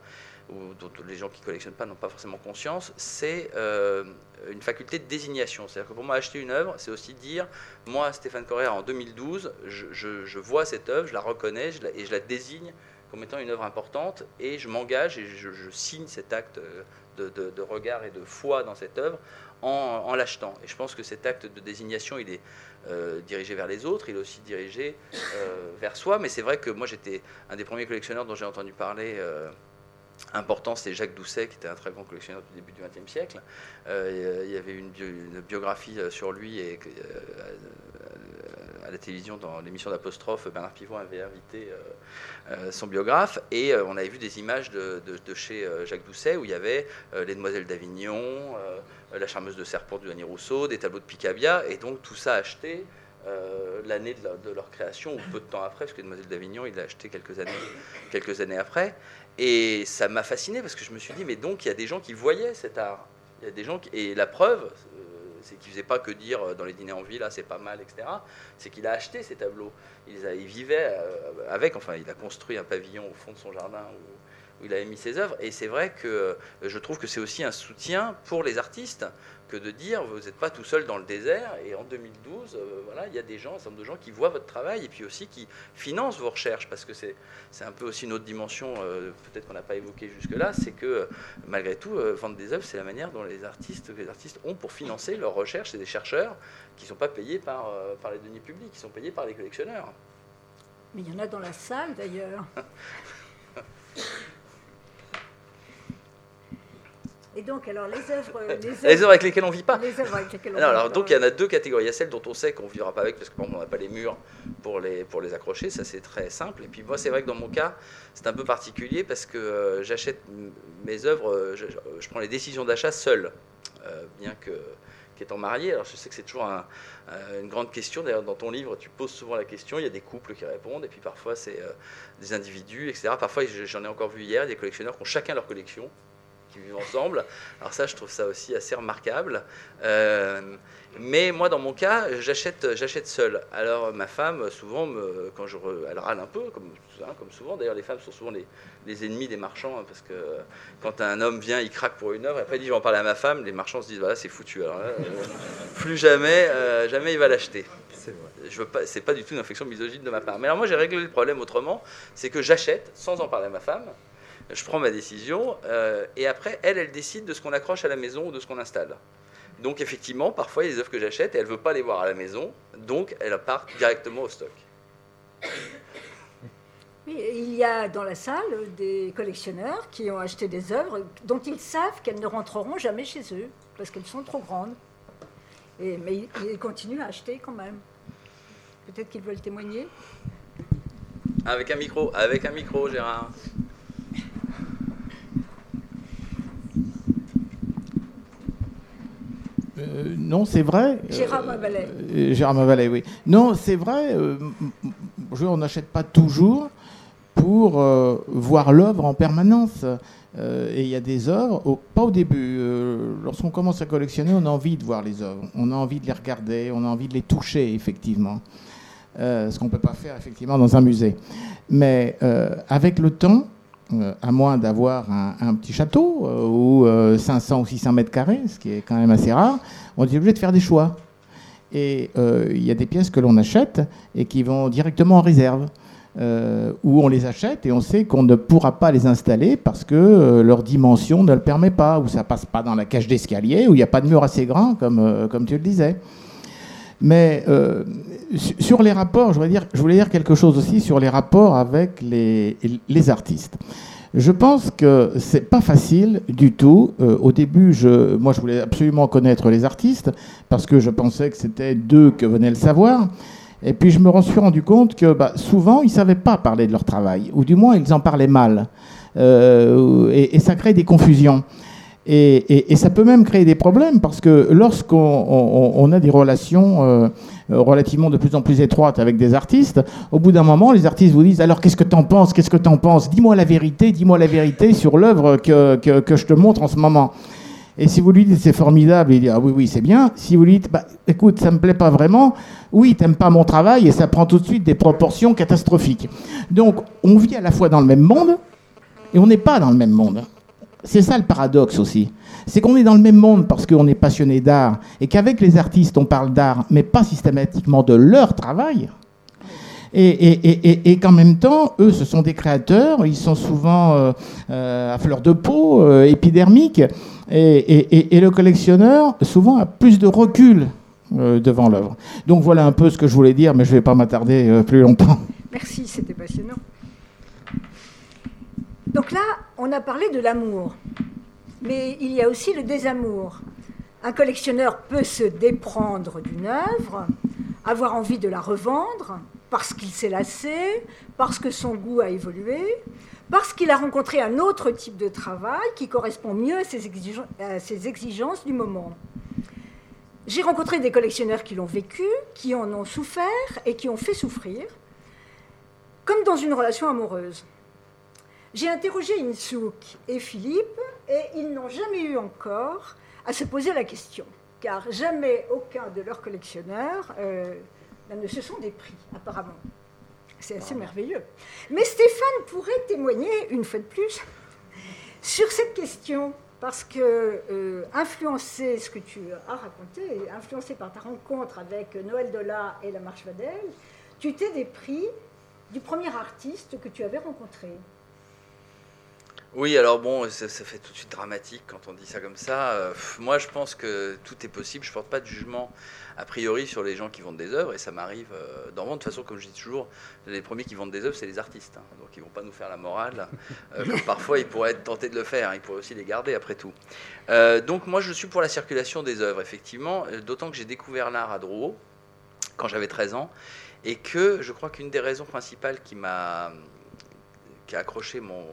dont les gens qui ne collectionnent pas n'ont pas forcément conscience, c'est euh, une faculté de désignation. C'est-à-dire que pour moi, acheter une œuvre, c'est aussi dire, moi, Stéphane Correa, en 2012, je, vois cette œuvre, je la reconnais et je la désigne comme étant une œuvre importante, et je m'engage et je, signe cet acte de, de, regard et de foi dans cette œuvre en, l'achetant. Et je pense que cet acte de désignation, il est euh, dirigé vers les autres, il est aussi dirigé euh, vers soi. Mais c'est vrai que moi, j'étais un des premiers collectionneurs dont j'ai entendu parler. Euh, important, c'était Jacques Doucet, qui était un très grand collectionneur du début du XXe siècle. il y avait une, une biographie sur lui et à la télévision dans l'émission d'Apostrophe, Bernard Pivot avait invité euh, euh, son biographe et euh, on avait vu des images de, chez Jacques Doucet où il y avait les Demoiselles d'Avignon, la charmeuse de serpent du Denis Rousseau, des tableaux de Picabia et donc tout ça acheté l'année de, leur création ou peu de temps après, parce que les Demoiselles d'Avignon, il l'a acheté quelques années après. Et ça m'a fasciné parce que je me suis dit, mais donc il y a des gens qui voyaient cet art. Il y a des gens qui... Et la preuve, c'est qu'il faisait pas que dire euh, dans les dîners en ville, là c'est pas mal, etc. C'est qu'il a acheté ces tableaux. Il, il vivait euh, avec, enfin il a construit un pavillon au fond de son jardin où, où il avait mis ses œuvres. Et c'est vrai que euh, je trouve que c'est aussi un soutien pour les artistes que de dire vous n'êtes pas tout seul dans le désert. Et en 2012, euh, voilà, il y a des gens, un certain nombre de gens qui voient votre travail et puis aussi qui financent vos recherches, parce que c'est, c'est un peu aussi une autre dimension, euh, peut-être qu'on n'a pas évoqué jusque-là, c'est que malgré tout, euh, vendre des œuvres, c'est la manière dont les artistes, les artistes ont pour financer leurs recherches. C'est des chercheurs qui ne sont pas payés par, par les deniers publics, qui sont payés par les collectionneurs. Mais il y en a dans la salle d'ailleurs. Et donc, alors, les œuvres, les œuvres, avec lesquelles on ne vit pas. Les œuvres avec lesquelles on non, alors, donc, il y en a deux catégories. Il y a celles dont on sait qu'on ne vivra pas avec, parce qu'on n'a pas les murs pour les, pour les accrocher. Ça, c'est très simple. Et puis, moi, c'est vrai que dans mon cas, c'est un peu particulier parce que euh, j'achète mes œuvres, euh, je, prends les décisions d'achat seul, euh, bien que qu'étant marié. Alors, je sais que c'est toujours une grande question. D'ailleurs, dans ton livre, tu poses souvent la question. Il y a des couples qui répondent, et puis parfois, c'est des individus, etc. Parfois, j'en ai encore vu hier, des collectionneurs qui ont chacun leur collection qui vivent ensemble. Alors ça, je trouve ça aussi assez remarquable. Euh, mais moi, dans mon cas, j'achète, j'achète seul. Alors ma femme, souvent, me, quand je, elle râle un peu, comme, hein, comme souvent. D'ailleurs, les femmes sont souvent les, les ennemis des marchands, hein, parce que quand un homme vient, il craque pour une œuvre, et après il dit, je vais en parler à ma femme, les marchands se disent, voilà, c'est foutu. Alors euh, plus jamais, euh, jamais il va l'acheter. C'est Je veux pas, c'est pas du tout une infection misogyne de ma part. Mais alors moi, j'ai réglé le problème autrement, c'est que j'achète sans en parler à ma femme je prends ma décision, euh, et après, elle, elle décide de ce qu'on accroche à la maison ou de ce qu'on installe. Donc effectivement, parfois, il y a des œuvres que j'achète, et elle ne veut pas les voir à la maison, donc elle part directement au stock. il y a dans la salle des collectionneurs qui ont acheté des œuvres dont ils savent qu'elles ne rentreront jamais chez eux, parce qu'elles sont trop grandes. Et, mais ils continuent à acheter quand même. Peut-être qu'ils veulent témoigner. Avec un micro, avec un micro, Gérard. Euh, non, c'est vrai. Gérard Mavalet. Euh, Gérard Mavalet, oui. Non, c'est vrai. Euh, on n'achète pas toujours pour voir l'œuvre en permanence. et il y a des œuvres, pas au début. Lorsqu'on commence à collectionner, on a envie de voir les œuvres. On a envie de les regarder, on a envie de les toucher, effectivement. ce qu'on ne peut pas faire, effectivement, dans un musée. Mais avec le temps, euh, à moins d'avoir un, petit château euh, ou 500 euh, ou 600 mètres carrés, ce qui est quand même assez rare, on est obligé de faire des choix. Et il y a des pièces que l'on achète et qui vont directement en réserve. où on les achète et on sait qu'on ne pourra pas les installer parce que leur dimension ne le permet pas, ou ça passe pas dans la cage d'escalier, où il n'y a pas de mur assez grand, comme, comme tu le disais. Mais sur les rapports, je voulais, dire, quelque chose aussi sur les rapports avec les, artistes. Je pense que c'est pas facile du tout. Euh, au début, moi, je voulais absolument connaître les artistes parce que je pensais que c'était d'eux que venait le savoir. Et puis, je me suis rendu compte que bah, souvent, ils savaient pas parler de leur travail, ou du moins, ils en parlaient mal. Euh, et, et, ça crée des confusions. Et, ça peut même créer des problèmes parce que lorsqu'on a des relations euh, relativement de plus en plus étroites avec des artistes, au bout d'un moment, les artistes vous disent alors qu'est-ce que t'en penses Qu'est-ce que t'en penses? Dis-moi la vérité, dis-moi la vérité sur l'œuvre que, que, je te montre en ce moment. Et si vous lui dites c'est formidable, il dit ah oui oui c'est bien. Si vous lui dites bah, écoute ça me plaît pas vraiment, oui t'aimes pas mon travail et ça prend tout de suite des proportions catastrophiques. Donc on vit à la fois dans le même monde et on n'est pas dans le même monde. C'est ça le paradoxe aussi. C'est qu'on est dans le même monde parce qu'on est passionné d'art et qu'avec les artistes, on parle d'art, mais pas systématiquement de leur travail. Et, qu'en même temps, eux, ce sont des créateurs, ils sont souvent euh, euh, à fleur de peau, euh, épidermiques, Et, le collectionneur, souvent, a plus de recul devant l'œuvre. Donc voilà un peu ce que je voulais dire, mais je ne vais pas m'attarder plus longtemps. Merci, c'était passionnant. Donc là, on a parlé de l'amour, mais il y a aussi le désamour. Un collectionneur peut se déprendre d'une œuvre, avoir envie de la revendre parce qu'il s'est lassé, parce que son goût a évolué, parce qu'il a rencontré un autre type de travail qui correspond mieux à ses, exigences, du moment. J'ai rencontré des collectionneurs qui l'ont vécu, qui en ont souffert et qui ont fait souffrir, comme dans une relation amoureuse. J'ai interrogé Insouk et Philippe et ils n'ont jamais eu encore à se poser la question, car jamais aucun de leurs collectionneurs euh, ne se sont dépris, apparemment. C'est assez merveilleux. Mais Stéphane pourrait témoigner, une fois de plus, sur cette question, parce que, euh, influencé, ce que tu as raconté, influencé par ta rencontre avec Noël Dola et la Marche Vadel, tu t'es dépris du premier artiste que tu avais rencontré. Oui, alors bon, ça, fait tout de suite dramatique quand on dit ça comme ça. Euh, moi, je pense que tout est possible. Je ne porte pas de jugement a priori sur les gens qui vendent des œuvres, et ça m'arrive euh, dans le monde. De toute façon, comme je dis toujours, les premiers qui vendent des œuvres, c'est les artistes. Hein. donc ils vont pas nous faire la morale. Euh, parfois, ils pourraient être tentés de le faire. Ils pourraient aussi les garder après tout. Euh, donc moi, je suis pour la circulation des œuvres, effectivement. D'autant que j'ai découvert l'art à Drouot quand j'avais 13 ans, et que je crois qu'une des raisons principales qui m'a qui a accroché mon,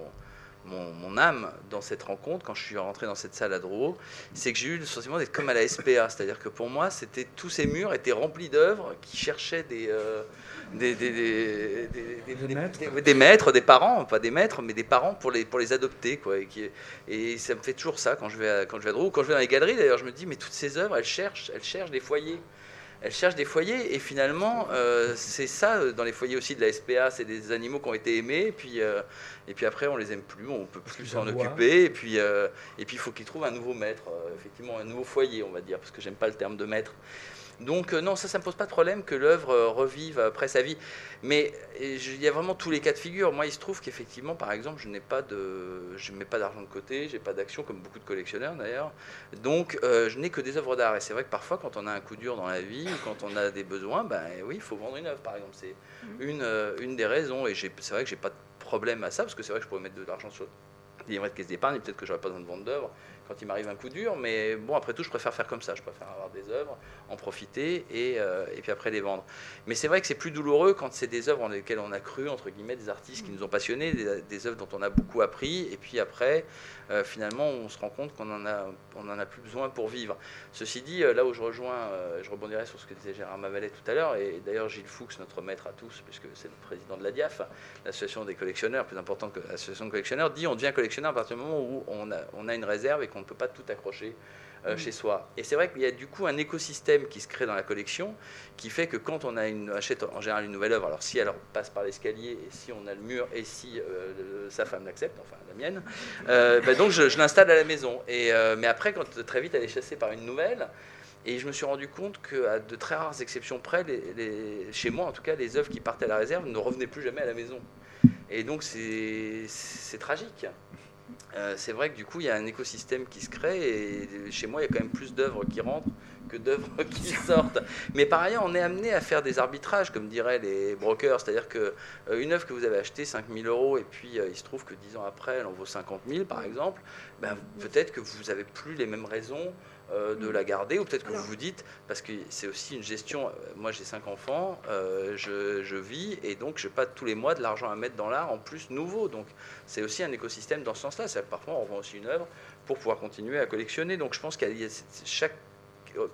mon, âme dans cette rencontre, quand je suis rentré dans cette salle à Drouot, c'est que j'ai eu le sentiment d'être comme à la SPA. C'est-à-dire que pour moi, c'était tous ces murs étaient remplis d'œuvres qui cherchaient des, euh, des, des, des, maîtres. des, parents, pas des maîtres, mais des parents pour les, pour les adopter. Quoi, et, et ça me fait toujours ça quand je vais à, quand je vais à Drouot. Quand je vais dans les galeries, d'ailleurs, je me dis, mais toutes ces œuvres, elles cherchent, elles cherchent des foyers elle cherche des foyers et finalement euh, c'est ça euh, dans les foyers aussi de la SPA, c'est des animaux qui ont été aimés et puis, euh, et puis après on les aime plus, on peut plus s'en occuper et puis et puis il faut qu'ils trouvent un nouveau maître, effectivement un nouveau foyer on va dire parce que j'aime pas le terme de maître. Donc non, ça, ça ne me pose pas de problème que l'œuvre revive après sa vie. Mais il y a vraiment tous les cas de figure. Moi, il se trouve qu'effectivement, par exemple, je n'ai pas de, je mets pas d'argent de côté, j'ai pas d'action comme beaucoup de collectionneurs d'ailleurs. Donc, euh, je n'ai que des œuvres d'art. Et c'est vrai que parfois, quand on a un coup dur dans la vie, ou quand on a des besoins, ben oui, il faut vendre une œuvre, par exemple. C'est mmh. une, euh, une des raisons. Et c'est vrai que j'ai pas de problème à ça, parce que c'est vrai que je pourrais mettre de l'argent sur des livrets de caisse d'épargne, peut-être que j'aurais pas besoin de vendre d'œuvres quand il m'arrive un coup dur. Mais bon, après tout, je préfère faire comme ça. Je préfère avoir des œuvres, en profiter et, euh, et puis après les vendre. Mais c'est vrai que c'est plus douloureux quand c'est des œuvres en lesquelles on a cru, entre guillemets, des artistes qui nous ont passionnés, des, œuvres dont on a beaucoup appris. Et puis après, euh, finalement, on se rend compte qu'on en a, on en a plus besoin pour vivre. Ceci dit, euh, là où je rejoins, je rebondirai sur ce que disait Gérard Mavalet tout à l'heure, et d'ailleurs Gilles Fuchs, notre maître à tous, puisque c'est le président de la DIAF, l'association des collectionneurs, plus importante que l'association de collectionneurs, dit on devient collectionneur à partir du moment où on a, on a une réserve et qu'on ne peut pas tout accrocher euh, chez soi. Et c'est vrai qu'il y a du coup un écosystème qui se crée dans la collection qui fait que quand on a une, achète en général une nouvelle œuvre, alors si elle passe par l'escalier et si on a le mur et si euh, sa femme l'accepte, enfin la mienne, euh, ben donc je, l'installe à la maison. Et, mais après, quand très vite elle est chassée par une nouvelle, et je me suis rendu compte qu'à de très rares exceptions près, les, chez moi en tout cas, les œuvres qui partaient à la réserve ne revenaient plus jamais à la maison. Et donc c'est tragique. Euh, c'est vrai que du coup, il y a un écosystème qui se crée et chez moi, il y a quand même plus d'œuvres qui rentrent que d'œuvres qui sortent. Mais par ailleurs, on est amené à faire des arbitrages, comme diraient les brokers. C'est-à-dire qu'une euh, œuvre que vous avez achetée 5 000 euros et puis euh, il se trouve que 10 ans après, elle en vaut 50 000, par exemple, ben, peut-être que vous n'avez plus les mêmes raisons euh, de la garder, ou peut-être que vous vous dites, parce que c'est aussi une gestion, euh, moi j'ai cinq enfants, euh, je, vis, et donc je n'ai pas tous les mois de l'argent à mettre dans l'art, en plus nouveau, donc c'est aussi un écosystème dans ce sens-là, parfois on revend aussi une œuvre pour pouvoir continuer à collectionner, donc je pense qu'il y a chaque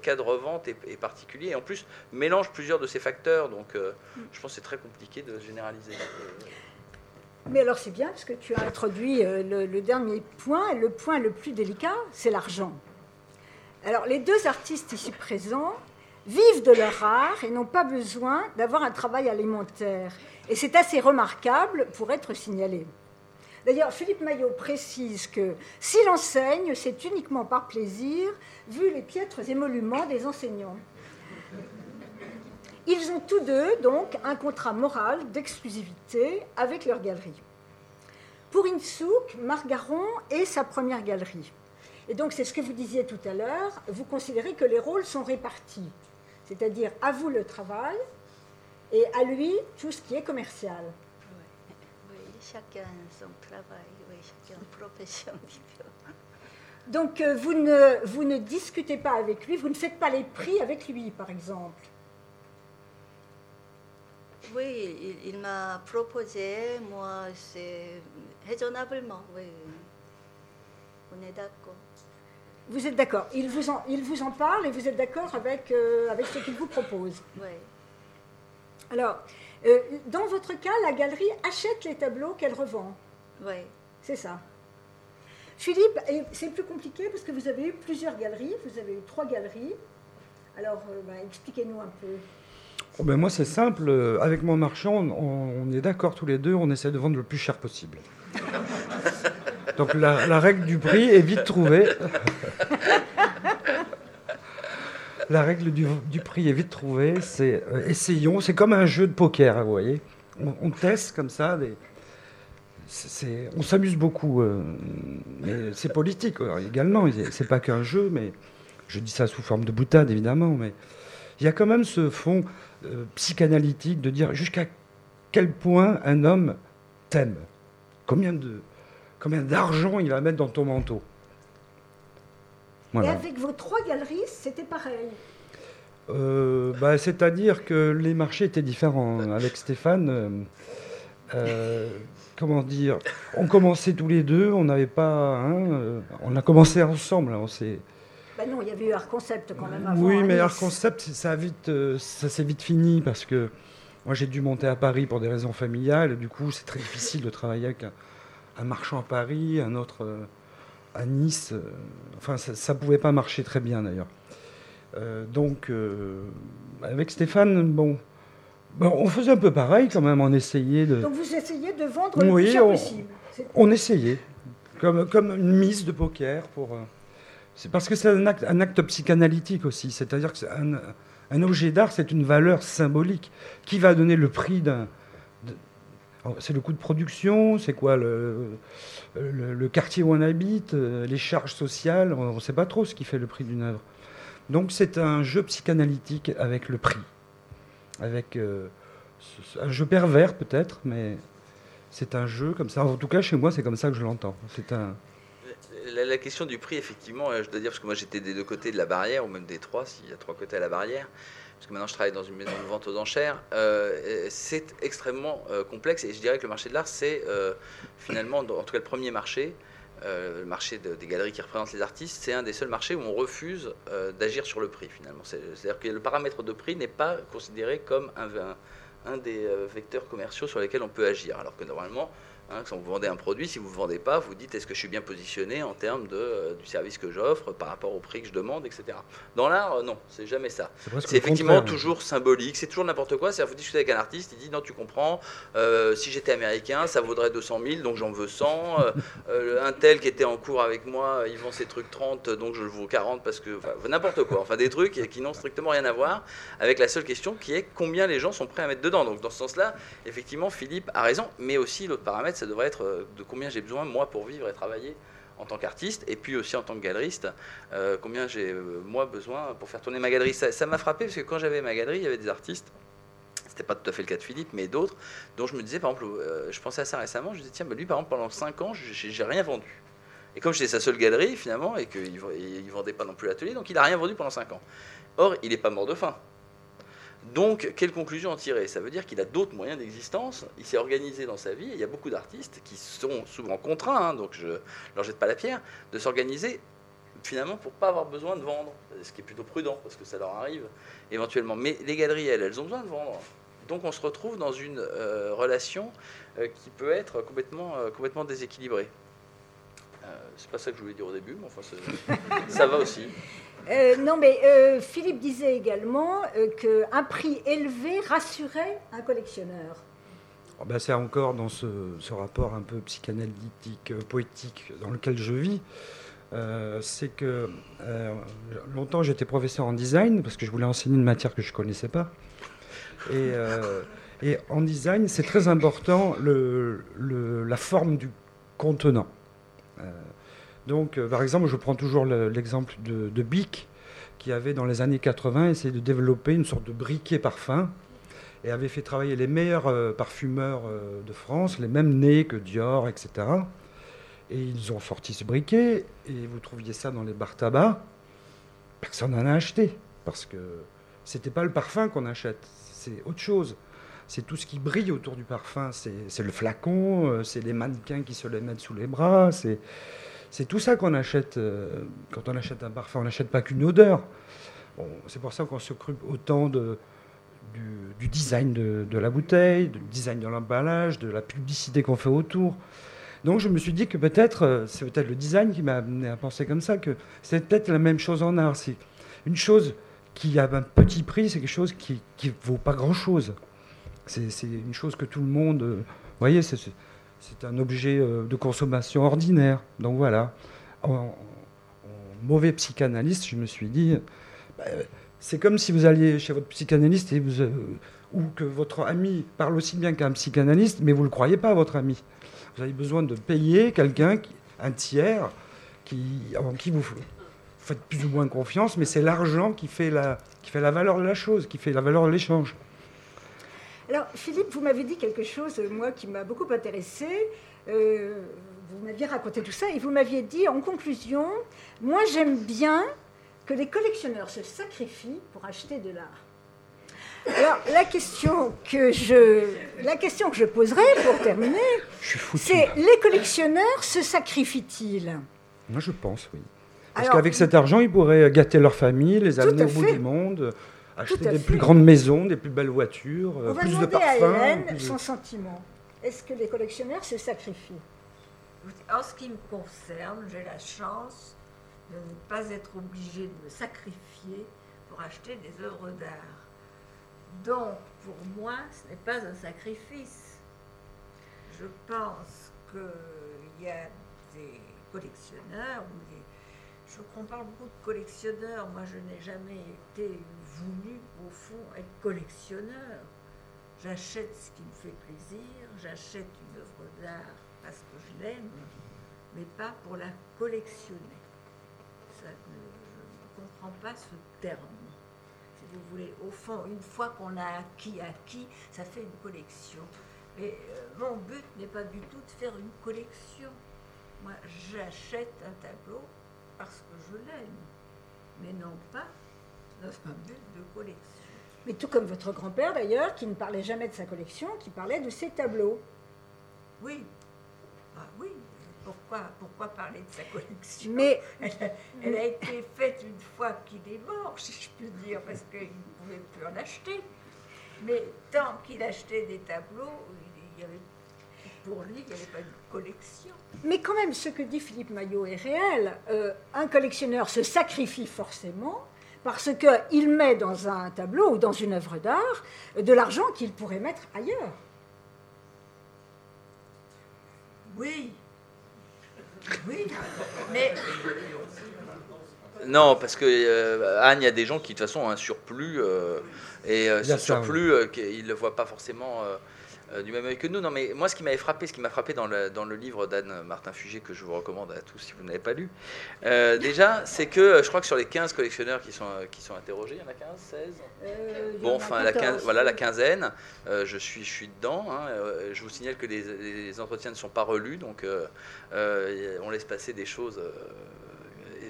cas de revente est, particulier, et en plus mélange plusieurs de ces facteurs, donc je pense que c'est très compliqué de généraliser. Mais alors c'est bien parce que tu as introduit le dernier point, le point le plus délicat, c'est l'argent. Alors, les deux artistes ici présents vivent de leur art et n'ont pas besoin d'avoir un travail alimentaire. Et c'est assez remarquable pour être signalé. D'ailleurs, Philippe Maillot précise que s'il enseigne, c'est uniquement par plaisir, vu les piètres émoluments des enseignants. Ils ont tous deux, donc, un contrat moral d'exclusivité avec leur galerie. Pour Insouk, Margaron est sa première galerie. Et donc, c'est ce que vous disiez tout à l'heure, vous considérez que les rôles sont répartis. C'est-à-dire, à vous le travail et à lui tout ce qui est commercial. Oui, chacun son travail, oui, chacun profession. Donc, euh, vous ne, vous ne discutez pas avec lui, vous ne faites pas les prix avec lui, par exemple. Oui, il, il m'a proposé, moi, c'est raisonnablement, oui. On est d'accord. Vous êtes d'accord il vous, en, il vous en parle et vous êtes d'accord avec, euh, avec ce qu'il vous propose. Oui. Alors, euh, dans votre cas, la galerie achète les tableaux qu'elle revend. Oui. C'est ça. Philippe, et c'est plus compliqué parce que vous avez eu plusieurs galeries, vous avez eu trois galeries. Alors, euh, ben, expliquez-nous un peu. Oh ben moi, c'est simple. Avec mon marchand, on, on est d'accord tous les deux, on essaie de vendre le plus cher possible. Donc la, règle du prix est vite trouvée. La règle du, prix est vite trouvée. C'est euh, essayons. C'est comme un jeu de poker, hein, vous voyez. On, teste comme ça. On s'amuse beaucoup, euh, c'est politique euh, également. C'est pas qu'un jeu, mais je dis ça sous forme de boutade évidemment, mais il y a quand même ce fond euh, psychanalytique de dire jusqu'à quel point un homme t'aime, combien de combien d'argent il va mettre dans ton manteau. Et avec vos trois galeries, c'était pareil. Euh, bah, C'est-à-dire que les marchés étaient différents. Avec Stéphane, euh, euh, comment dire, on commençait tous les deux, on n'avait pas, hein, on a commencé ensemble. hein, On s'est, Ben non, il y avait eu Art Concept quand même avant. oui, mais. Art Concept, ça a vite, ça s'est vite fini parce que moi j'ai dû monter à Paris pour des raisons familiales. du coup, c'est très difficile de travailler avec un, un marchand à Paris, un autre euh, à Nice. euh, enfin, ça ne pouvait pas marcher très bien d'ailleurs. Euh, donc, euh, avec Stéphane, bon, bon, on faisait un peu pareil quand même. On essayait de, Donc vous essayez de vendre le Oui, plus cher on- possible. On essayait, comme, comme une mise de poker pour. euh, c'est parce que c'est un acte, un acte psychanalytique aussi. C'est-à-dire que c'est un, un objet d'art, c'est une valeur symbolique. Qui va donner le prix d'un. C'est le coût de production, c'est quoi le, quartier où on habite, euh, les charges sociales, on ne sait pas trop ce qui fait le prix d'une œuvre. Donc c'est un jeu psychanalytique avec le prix. Avec euh, un jeu pervers peut-être, mais c'est un jeu comme ça. En tout cas, chez moi, c'est comme ça que je l'entends. C'est un. La, la question du prix, effectivement, euh, je dois dire, parce que moi j'étais des deux côtés de la barrière, ou même des trois, s'il y a trois côtés à la barrière, parce que maintenant je travaille dans une maison de vente aux enchères, euh, c'est extrêmement euh, complexe, et je dirais que le marché de l'art, c'est euh, finalement, en tout cas le premier marché, le marché de- des galeries qui représentent les artistes, c'est un des seuls marchés où on refuse d'agir sur le prix, finalement. C'est- C'est-à-dire que le paramètre de prix n'est pas considéré comme un, des vecteurs commerciaux sur lesquels on peut agir, alors que normalement, Hein, quand vous vendez un produit, si vous ne vendez pas, vous dites est-ce que je suis bien positionné en termes de, euh, du service que j'offre par rapport au prix que je demande, etc. Dans l'art, euh, non, c'est jamais ça. C'est effectivement toujours symbolique, c'est toujours n'importe quoi. C'est-à-dire, vous discutez avec un artiste, il dit non, tu comprends, euh, si j'étais américain, ça vaudrait 200 000, donc j'en veux 100. Euh, un tel qui était en cours avec moi, il vend ses trucs 30, donc je le vaux 40 parce que. N'importe quoi. Enfin, des trucs qui n'ont strictement rien à voir avec la seule question qui est combien les gens sont prêts à mettre dedans. Donc, dans ce sens-là, effectivement, Philippe a raison, mais aussi l'autre paramètre, ça devrait être euh, de combien j'ai besoin, moi, pour vivre et travailler en tant qu'artiste, et puis aussi en tant que galeriste, euh, combien j'ai, euh, moi, besoin pour faire tourner ma galerie. Ça m'a frappé parce que quand j'avais ma galerie, il y avait des artistes, c'était pas tout à fait le cas de Philippe, mais d'autres, dont je me disais, par exemple, je pensais à ça récemment, je disais, tiens, bah, lui, par exemple, pendant 5 ans, j'ai rien vendu. Et comme j'étais sa seule galerie, finalement, et qu'il ne vendait pas non plus l'atelier, donc il n'a rien vendu pendant 5 ans. Or, il n'est pas mort de faim. Donc, quelle conclusion en tirer? Ça veut dire qu'il a d'autres moyens d'existence, il s'est organisé dans sa vie, il y a beaucoup d'artistes qui sont souvent contraints, hein, donc je ne leur jette pas la pierre, de s'organiser finalement pour pas avoir besoin de vendre, ce qui est plutôt prudent, parce que ça leur arrive éventuellement. Mais les galeries, elles, elles ont besoin de vendre. Donc on se retrouve dans une euh, relation euh, qui peut être complètement, euh, complètement déséquilibrée. Euh, c'est pas ça que je voulais dire au début, mais enfin, ça va aussi. Euh, non, mais euh, Philippe disait également euh, qu'un prix élevé rassurait un collectionneur. Oh, ben, c'est encore dans ce, rapport un peu psychanalytique, poétique dans lequel je vis. C'est que longtemps j'étais professeur en design parce que je voulais enseigner une matière que je ne connaissais pas. Et, en design, c'est très important la forme du contenant. Donc, euh, par exemple, je prends toujours le- l'exemple de, Bic, qui avait dans les années 80 essayé de développer une sorte de briquet parfum et avait fait travailler les meilleurs euh, parfumeurs euh, de France, les mêmes nés que Dior, etc. Et ils ont sorti ce briquet, et vous trouviez ça dans les bars tabac. Personne n'en a acheté, parce que c'était pas le parfum qu'on achète, c'est autre chose. C'est tout ce qui brille autour du parfum. C'est le flacon, c'est les mannequins qui se les mettent sous les bras, c'est c'est tout ça qu'on achète. euh, quand on achète un parfum, on n'achète pas qu'une odeur. C'est pour ça qu'on s'occupe autant de, du, design de, la bouteille, du design de l'emballage, de la publicité qu'on fait autour. Donc je me suis dit que peut-être, euh, c'est peut-être le design qui m'a amené à penser comme ça, que c'est peut-être la même chose en art. C'est une chose qui a un petit prix, c'est quelque chose qui ne vaut pas grand-chose. C'est une chose que tout le monde... euh, vous voyez, c'est- un objet euh, de consommation ordinaire. Donc voilà. En, mauvais psychanalyste, je me suis dit, bah, c'est comme si vous alliez chez votre psychanalyste et vous, euh, ou que votre ami parle aussi bien qu'un psychanalyste, mais vous ne le croyez pas, votre ami. Vous avez besoin de payer quelqu'un, un tiers, qui, en qui vous faites plus ou moins confiance, mais c'est l'argent qui, fait la- qui fait la valeur de la chose, qui fait la valeur de l'échange. Alors, Philippe, vous m'avez dit quelque chose, euh, moi, qui m'a beaucoup intéressé. Euh, vous m'aviez raconté tout ça et vous m'aviez dit, en conclusion, moi, j'aime bien que les collectionneurs se sacrifient pour acheter de l'art. Alors, la question que je, la question que je poserai pour terminer, c'est les collectionneurs se sacrifient-ils? Moi, je pense, oui. Parce qu'avec cet argent, ils pourraient gâter leur famille, les amener au bout du monde, acheter des fait. plus grandes maisons, des plus belles voitures, euh, va plus de demander à parfums. Hélène plus son sentiment. Est-ce que les collectionneurs se sacrifient? En ce qui me concerne, j'ai la chance de ne pas être obligée de me sacrifier pour acheter des œuvres d'art. Donc, pour moi, ce n'est pas un sacrifice. Je pense qu'il y a des collectionneurs, ou des... je comprends beaucoup de collectionneurs. Moi, je n'ai jamais été voulu, au fond, être collectionneur. J'achète ce qui me fait plaisir, j'achète une œuvre d'art parce que je l'aime, mais pas pour la collectionner. Ça je ne comprends pas ce terme. Si vous voulez, au fond, une fois qu'on a acquis, acquis, ça fait une collection. Mais euh, mon but n'est pas du tout de faire une collection. Moi, j'achète un tableau parce que je l'aime, mais non pas de collection. Mais tout comme votre grand-père d'ailleurs, qui ne parlait jamais de sa collection, qui parlait de ses tableaux. Oui, ah oui. Pourquoi, pourquoi parler de sa collection? Mais elle a, elle a été faite une fois qu'il est mort, si je puis dire, parce qu'il ne pouvait plus en acheter. Mais tant qu'il achetait des tableaux, il y avait, pour lui, il n'y avait pas de collection. Mais quand même, ce que dit Philippe Maillot est réel. Euh, un collectionneur se sacrifie forcément parce qu'il met dans un tableau ou dans une œuvre d'art de l'argent qu'il pourrait mettre ailleurs. Oui, oui, mais Non, parce que euh, Anne, il y a des gens qui de toute façon ont un surplus euh, et euh, ce surplus, euh, qu'ils ne le voient pas forcément du même œil que nous. Non, mais moi, ce qui m'avait frappé, ce qui m'a frappé dans le, dans le livre d'Anne Martin Fugé, que je vous recommande à tous si vous n'avez pas lu, euh, déjà, c'est que euh, je crois que sur les 15 collectionneurs qui sont, euh, qui sont interrogés, il y en a 15, 16 Euh, il y Bon, enfin, la 14. quinze- voilà, la quinzaine, euh, je, suis, je suis dedans. hein. Euh, je vous signale que les, les entretiens ne sont pas relus, donc euh, euh, on laisse passer des choses.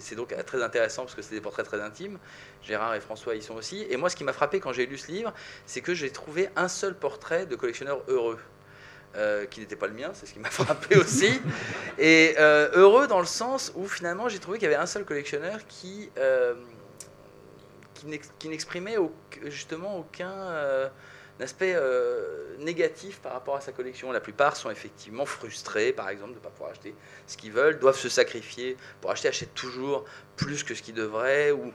C'est donc très intéressant parce que c'est des portraits très intimes. Gérard et François y sont aussi. Et moi, ce qui m'a frappé quand j'ai lu ce livre, c'est que j'ai trouvé un seul portrait de collectionneur heureux. euh, qui n'était pas le mien, c'est ce qui m'a frappé aussi. Et euh, heureux dans le sens où finalement j'ai trouvé qu'il y avait un seul collectionneur qui, euh, qui n'ex- qui n'exprimait justement aucun aspect euh, négatif par rapport à sa collection. La plupart sont effectivement frustrés, par exemple, de ne pas pouvoir acheter ce qu'ils veulent, doivent se sacrifier pour acheter, achètent toujours plus que ce qu'ils devraient, ou,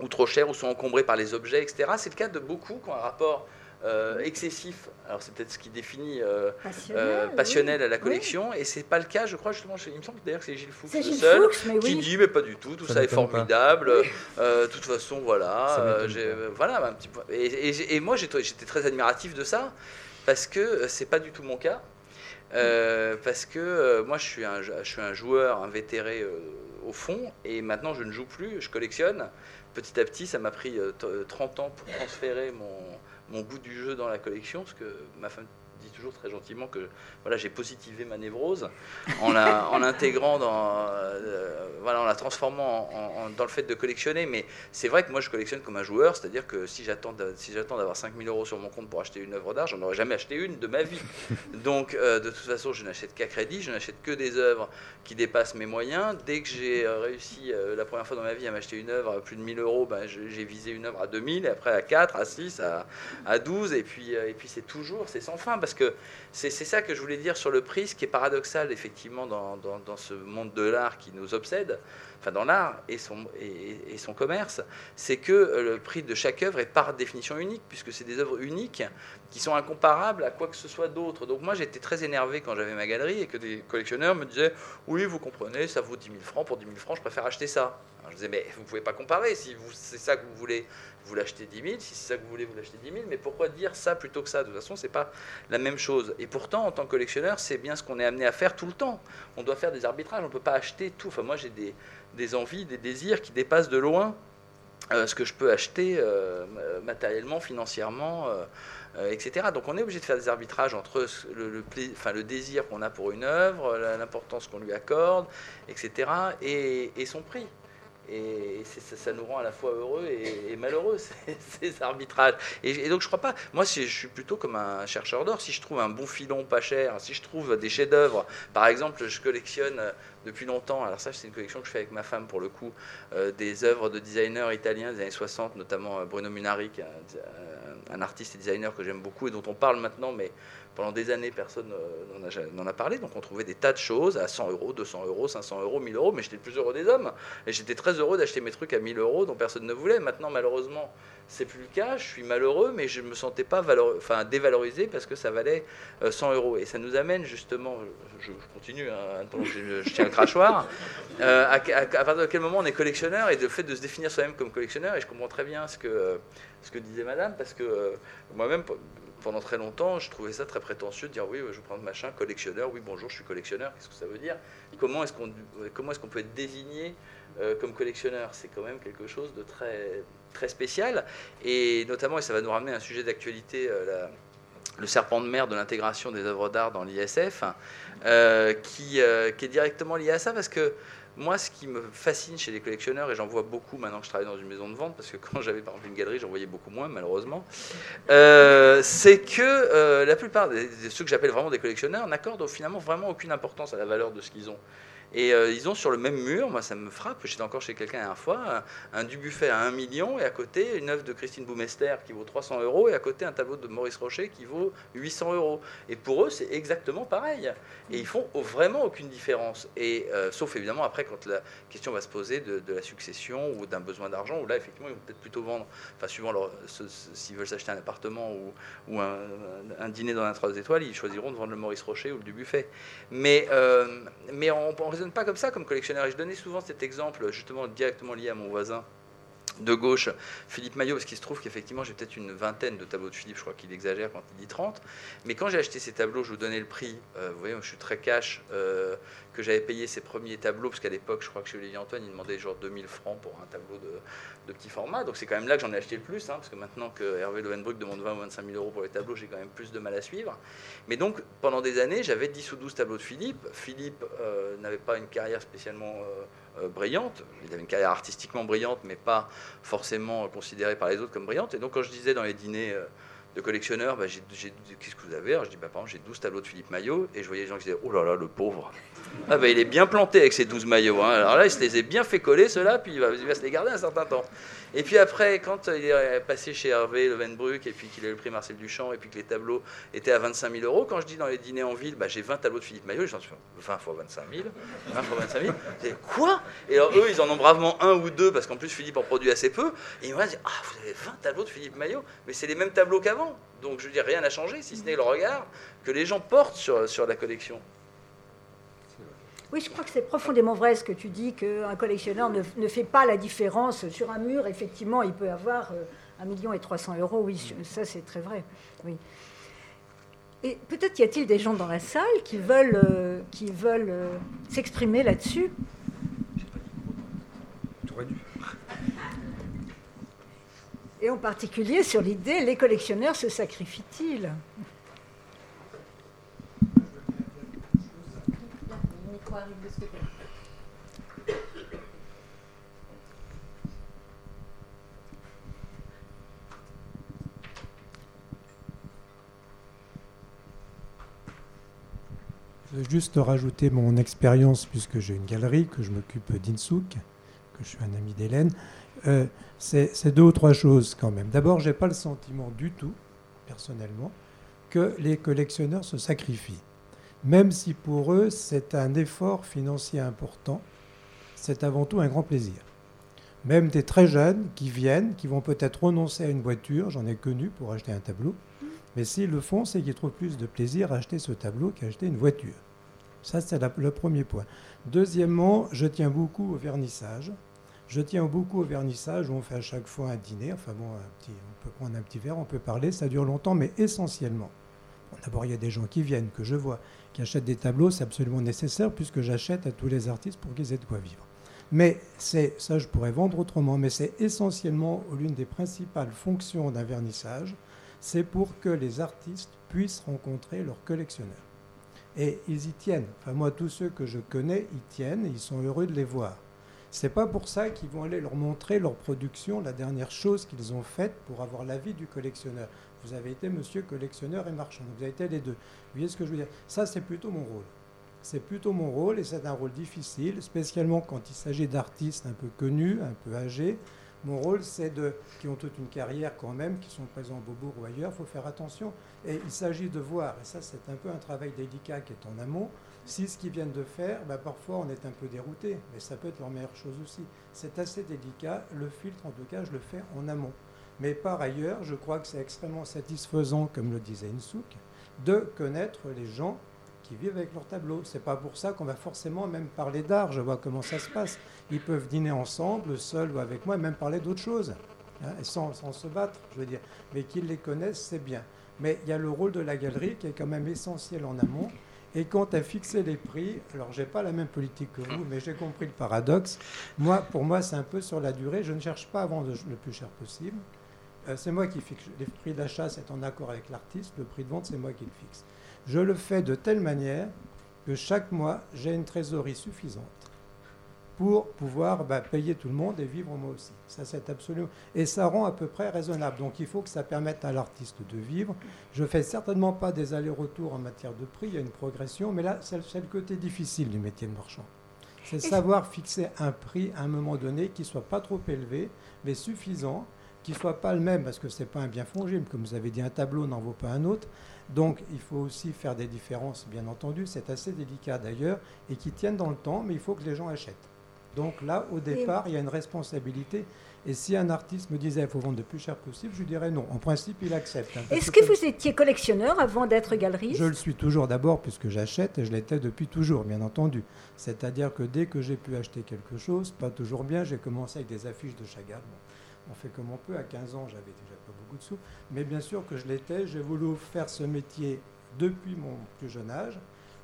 ou trop cher, ou sont encombrés par les objets, etc. C'est le cas de beaucoup qui ont un rapport euh, excessif. Alors c'est peut-être ce qui définit euh, Passionnel, euh, oui. passionnel à la Oui. collection, et c'est pas le cas, je crois justement. chez- Il me semble d'ailleurs que c'est Gilles Fuchs C'est le Gilles seul Fuchs, qui oui. dit mais pas du tout, tout Ça ça, est formidable. Euh, De toute façon, voilà. Voilà, un petit peu. Et, et- et moi, j'étais très admiratif de ça parce que c'est pas du tout mon cas. parce que moi, je suis, un, je suis un joueur invétéré au fond, et maintenant, je ne joue plus, je collectionne. Petit à petit, ça m'a pris 30 ans pour transférer mon, mon goût du jeu dans la collection, parce que ma femme dit très gentiment que voilà, j'ai positivé ma névrose en l'intégrant dans, euh, voilà, en la transformant dans le fait de collectionner. Mais c'est vrai que moi, je collectionne comme un joueur, c'est-à-dire que si j'attends si j'attends d'avoir 5000 euros sur mon compte pour acheter une œuvre d'art, j'en aurais jamais acheté une de ma vie. Donc, euh, de toute façon, je n'achète qu'à crédit, je n'achète que des œuvres qui dépassent mes moyens. Dès que j'ai euh, réussi la première fois dans ma vie à m'acheter une œuvre à plus de 1000 euros, ben, j'ai visé une œuvre à 2000, et après à 4, à 6, à, à 12, et puis, et puis c'est toujours, c'est sans fin, parce que c'est ça que je voulais dire sur le prix, ce qui est paradoxal effectivement dans, ce monde de l'art qui nous obsède, enfin dans l'art et son, commerce, c'est que euh, le prix de chaque œuvre est par définition unique, puisque c'est des œuvres uniques qui sont incomparables à quoi que ce soit d'autre. Donc moi j'étais très énervé quand j'avais ma galerie et que des collectionneurs me disaient oui vous comprenez ça vaut 10 000 francs, pour 10 000 francs je préfère acheter ça. je disais mais vous pouvez pas comparer, si c'est ça que vous voulez vous l'achetez 10 000, si c'est ça que vous voulez, vous l'achetez 10 000, mais pourquoi dire ça plutôt que ça? De toute façon, ce n'est pas la même chose. Et pourtant, en tant que collectionneur, c'est bien ce qu'on est amené à faire tout le temps. On doit faire des arbitrages, on peut pas acheter tout. Enfin, moi, j'ai des, envies, des désirs qui dépassent de loin euh, ce que je peux acheter euh, matériellement, financièrement, euh, etc. Donc on est obligé de faire des arbitrages entre le, le désir qu'on a pour une œuvre, l'importance qu'on lui accorde, etc., et son prix. Et ça, nous rend à la fois heureux et, malheureux, ces, arbitrages. Et, donc je crois pas, moi je suis plutôt comme un chercheur d'or, si je trouve un bon filon pas cher, si je trouve des chefs-d'œuvre, par exemple je collectionne depuis longtemps, alors ça c'est une collection que je fais avec ma femme pour le coup, euh, des œuvres de designers italiens des années 60, notamment euh, Bruno Munari, un, un artiste et designer que j'aime beaucoup et dont on parle maintenant, mais pendant des années, personne euh, n'en a, parlé. Donc on trouvait des tas de choses à 100 euros, 200 euros, 500 euros, 1000 euros. Mais j'étais le plus heureux des hommes. Et j'étais très heureux d'acheter mes trucs à 1000 euros dont personne ne voulait. Maintenant, malheureusement, c'est plus le cas. Je suis malheureux, mais je ne me sentais pas enfin, dévalorisé parce que ça valait 100 euh, euros. Et ça nous amène justement, je, continue, hein, je, tiens le crachoir, euh, à, partir de quel moment on est collectionneur et le fait de se définir soi-même comme collectionneur. Et je comprends très bien ce que, ce que disait madame, parce que moi-même, pendant très longtemps, je trouvais ça très prétentieux de dire oui, je prends machin, collectionneur, oui, bonjour, je suis collectionneur, qu'est-ce que ça veut dire? Comment est-ce qu'on est qu'on peut être désigné euh, comme collectionneur? C'est quand même quelque chose de très, très spécial, et notamment, et ça va nous ramener à un sujet d'actualité, euh, le serpent de mer de l'intégration des œuvres d'art dans l'ISF, euh, qui, qui, est directement lié à ça, parce que moi, ce qui me fascine chez les collectionneurs, et j'en vois beaucoup maintenant que je travaille dans une maison de vente, parce que quand j'avais par exemple une galerie, j'en voyais beaucoup moins, malheureusement, euh, c'est que euh, la plupart de ceux que j'appelle vraiment des collectionneurs n'accordent finalement vraiment aucune importance à la valeur de ce qu'ils ont. Et euh, ils ont sur le même mur, moi ça me frappe, j'étais encore chez quelqu'un la dernière fois, un, Dubuffet à 1 million et à côté une œuvre de Christine Boumester qui vaut 300 euros et à côté un tableau de Maurice Rocher qui vaut 800 euros. Et pour eux c'est exactement pareil. Et ils font vraiment aucune différence. Et euh, sauf évidemment après quand la question va se poser de, la succession ou d'un besoin d'argent, où là effectivement ils vont peut-être plutôt vendre, enfin suivant s'ils veulent s'acheter un appartement ou, un, dîner dans un 3 étoiles, ils choisiront de vendre le Maurice Rocher ou le Dubuffet. Mais, euh, mais on, pas comme ça comme collectionneur. Et je donnais souvent cet exemple, justement directement lié à mon voisin de gauche, Philippe Maillot, parce qu'il se trouve qu'effectivement j'ai peut-être une vingtaine de tableaux de Philippe, je crois qu'il exagère quand il dit 30. Mais quand j'ai acheté ces tableaux, je vous donnais le prix, euh, vous voyez, je suis très cash, euh, que j'avais payé ces premiers tableaux, parce qu'à l'époque, je crois que chez Olivier Antoine, il demandait genre 2000 francs pour un tableau de, petit format. Donc c'est quand même là que j'en ai acheté le plus, hein, parce que maintenant que Hervé Lovenbruck demande 20 ou 25 000 euros pour les tableaux, j'ai quand même plus de mal à suivre. Mais donc pendant des années, j'avais 10 ou 12 tableaux de Philippe. Philippe euh, n'avait pas une carrière spécialement brillante. Il avait une carrière artistiquement brillante, mais pas forcément considérée par les autres comme brillante. Et donc quand je disais dans les dîners de collectionneurs, bah, qu'est-ce que vous avez? Alors je dis, bah, par exemple, j'ai 12 tableaux de Philippe Maillot, et je voyais les gens qui disaient, oh là là, le pauvre. Ah bah, il est bien planté avec ses 12 maillots. Hein. Alors là, il se les a bien fait coller, ceux-là, puis il va, se les garder un certain temps. Et puis après, quand il est passé chez Hervé Levenbruck, et puis qu'il a eu le prix Marcel Duchamp, et puis que les tableaux étaient à 25 000 euros, quand je dis dans les dîners en ville, bah, j'ai 20 tableaux de Philippe Maillot, gens se 20 fois 25 000, 20 fois 25 000. C'est quoi? Et alors eux, ils en ont bravement un ou deux, parce qu'en plus Philippe en produit assez peu. Et ils m'ont dit, ah, vous avez 20 tableaux de Philippe Maillot Mais c'est les mêmes tableaux qu'avant. Donc je veux dire, rien n'a changé, si ce n'est le regard que les gens portent sur, sur la collection. Oui, je crois que c'est profondément vrai ce que tu dis, qu'un collectionneur ne, ne, fait pas la différence. Sur un mur, effectivement, il peut avoir 1 euh, million et 300 euros. Oui, ça c'est très vrai. Oui. Et peut-être y a-t-il des gens dans la salle qui veulent, euh, qui veulent euh, s'exprimer là-dessus? Et en particulier sur l'idée, les collectionneurs se sacrifient-ils? Je veux juste rajouter mon expérience, puisque j'ai une galerie, que je m'occupe d'Insouk, que je suis un ami d'Hélène. Euh, c'est deux ou trois choses quand même. D'abord, je n'ai pas le sentiment du tout, personnellement, que les collectionneurs se sacrifient. Même si pour eux, c'est un effort financier important, c'est avant tout un grand plaisir. Même des très jeunes qui viennent, qui vont peut-être renoncer à une voiture, j'en ai connu pour acheter un tableau, mais s'ils le font, c'est qu'ils trouvent plus de plaisir à acheter ce tableau qu'à acheter une voiture. Ça, c'est le premier point. Deuxièmement, je tiens beaucoup au vernissage. Je tiens beaucoup au vernissage où on fait à chaque fois un dîner. Enfin bon, on peut prendre un petit verre, on peut parler, ça dure longtemps, mais essentiellement. D'abord, il y a des gens qui viennent, que je vois, qui achètent des tableaux, c'est absolument nécessaire puisque j'achète à tous les artistes pour qu'ils aient de quoi vivre. Mais c'est ça, je pourrais vendre autrement, mais c'est essentiellement l'une des principales fonctions d'un vernissage, c'est pour que les artistes puissent rencontrer leurs collectionneurs. Et ils y tiennent. Enfin, moi, tous ceux que je connais y tiennent ils sont heureux de les voir. C'est pas pour ça qu'ils vont aller leur montrer leur production, la dernière chose qu'ils ont faite pour avoir l'avis du collectionneur. Vous avez été monsieur collectionneur et marchand, vous avez été les deux. Vous voyez ce que je veux dire? Ça, c'est plutôt mon rôle. C'est plutôt mon rôle et c'est un rôle difficile, spécialement quand il s'agit d'artistes un peu connus, un peu âgés, mon rôle, c'est de, qui ont toute une carrière quand même, qui sont présents au Beaubourg ou ailleurs, il faut faire attention. Et il s'agit de voir, et ça c'est un peu un travail délicat qui est en amont, si ce qu'ils viennent de faire, bah, parfois on est un peu dérouté, mais ça peut être leur meilleure chose aussi. C'est assez délicat, le filtre en tout cas je le fais en amont. Mais par ailleurs, je crois que c'est extrêmement satisfaisant, comme le disait Insouk, de connaître les gens qui vivent avec leur tableau. C'est pas pour ça qu'on va forcément même parler d'art. Je vois comment ça se passe. Ils peuvent dîner ensemble, seuls ou avec moi, et même parler d'autres choses, hein, sans, sans, se battre, je veux dire. Mais qu'ils les connaissent, c'est bien. Mais il y a le rôle de la galerie qui est quand même essentiel en amont. Et quant à fixer les prix, alors j'ai pas la même politique que vous, mais j'ai compris le paradoxe. Moi, pour moi, c'est un peu sur la durée. Je ne cherche pas à vendre le plus cher possible. Euh, c'est moi qui fixe. Les prix d'achat, c'est en accord avec l'artiste. Le prix de vente, c'est moi qui le fixe. Je le fais de telle manière que chaque mois, j'ai une trésorerie suffisante pour pouvoir bah, payer tout le monde et vivre moi aussi. Ça, c'est absolument. Et ça rend à peu près raisonnable. Donc, il faut que ça permette à l'artiste de vivre. Je fais certainement pas des allers-retours en matière de prix. Il y a une progression, mais là, c'est le côté difficile du métier de marchand. C'est savoir fixer un prix à un moment donné qui soit pas trop élevé, mais suffisant, qui soit pas le même, parce que c'est pas un bien fongible. Comme vous avez dit, un tableau n'en vaut pas un autre. Donc il faut aussi faire des différences, bien entendu, c'est assez délicat d'ailleurs, et qui tiennent dans le temps, mais il faut que les gens achètent. Donc là, au départ, il y a une responsabilité. Et si un artiste me disait qu'il faut vendre le plus cher possible, je dirais non. En principe, il accepte. Hein, Est-ce que, vous étiez collectionneur avant d'être galeriste? Je le suis toujours d'abord puisque j'achète et je l'étais depuis toujours, bien entendu. C'est-à-dire que dès que j'ai pu acheter quelque chose, pas toujours bien, j'ai commencé avec des affiches de Chagall. On fait comme on peut. À 15 ans, j'avais déjà pas beaucoup de sous. Mais bien sûr que je l'étais. J'ai voulu faire ce métier depuis mon plus jeune âge.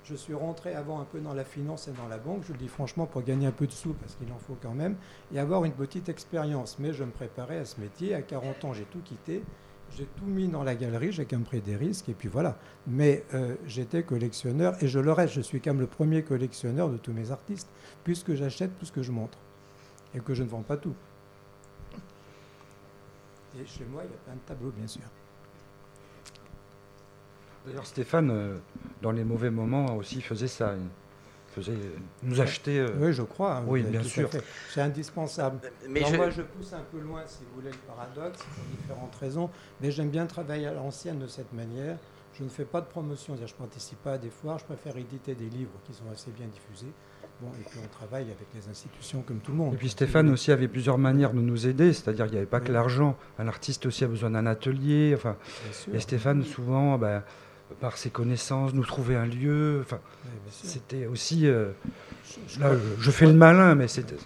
Je suis rentré avant un peu dans la finance et dans la banque, je le dis franchement, pour gagner un peu de sous, parce qu'il en faut quand même, et avoir une petite expérience. Mais je me préparais à ce métier. À 40 ans, j'ai tout quitté. J'ai tout mis dans la galerie, j'ai quand même pris des risques, et puis voilà. Mais euh, j'étais collectionneur, et je le reste. Je suis quand même le premier collectionneur de tous mes artistes, puisque j'achète tout ce que je montre, et que je ne vends pas tout. Et chez moi, il y a plein de tableaux, bien sûr. D'ailleurs, Stéphane, euh, dans les mauvais moments aussi, faisait ça. Il faisait nous acheter. Euh, oui, je crois. Hein, oui, bien sûr. C'est indispensable. Mais Moi, je pousse un peu loin, si vous voulez, le paradoxe, pour différentes raisons. Mais j'aime bien travailler à l'ancienne de cette manière. Je ne fais pas de promotion, je ne participe pas à des foires. Je préfère éditer des livres qui sont assez bien diffusés. Bon, et puis on travaille avec les institutions comme tout le monde. Et puis Stéphane aussi avait plusieurs manières de nous aider, c'est-à-dire qu'il n'y avait pas que l'argent. Un artiste aussi a besoin d'un atelier. Enfin, et Stéphane, souvent, ben, par ses connaissances, nous trouver un lieu. Enfin, c'était aussi. Euh, là, je fais le malin, mais c'était.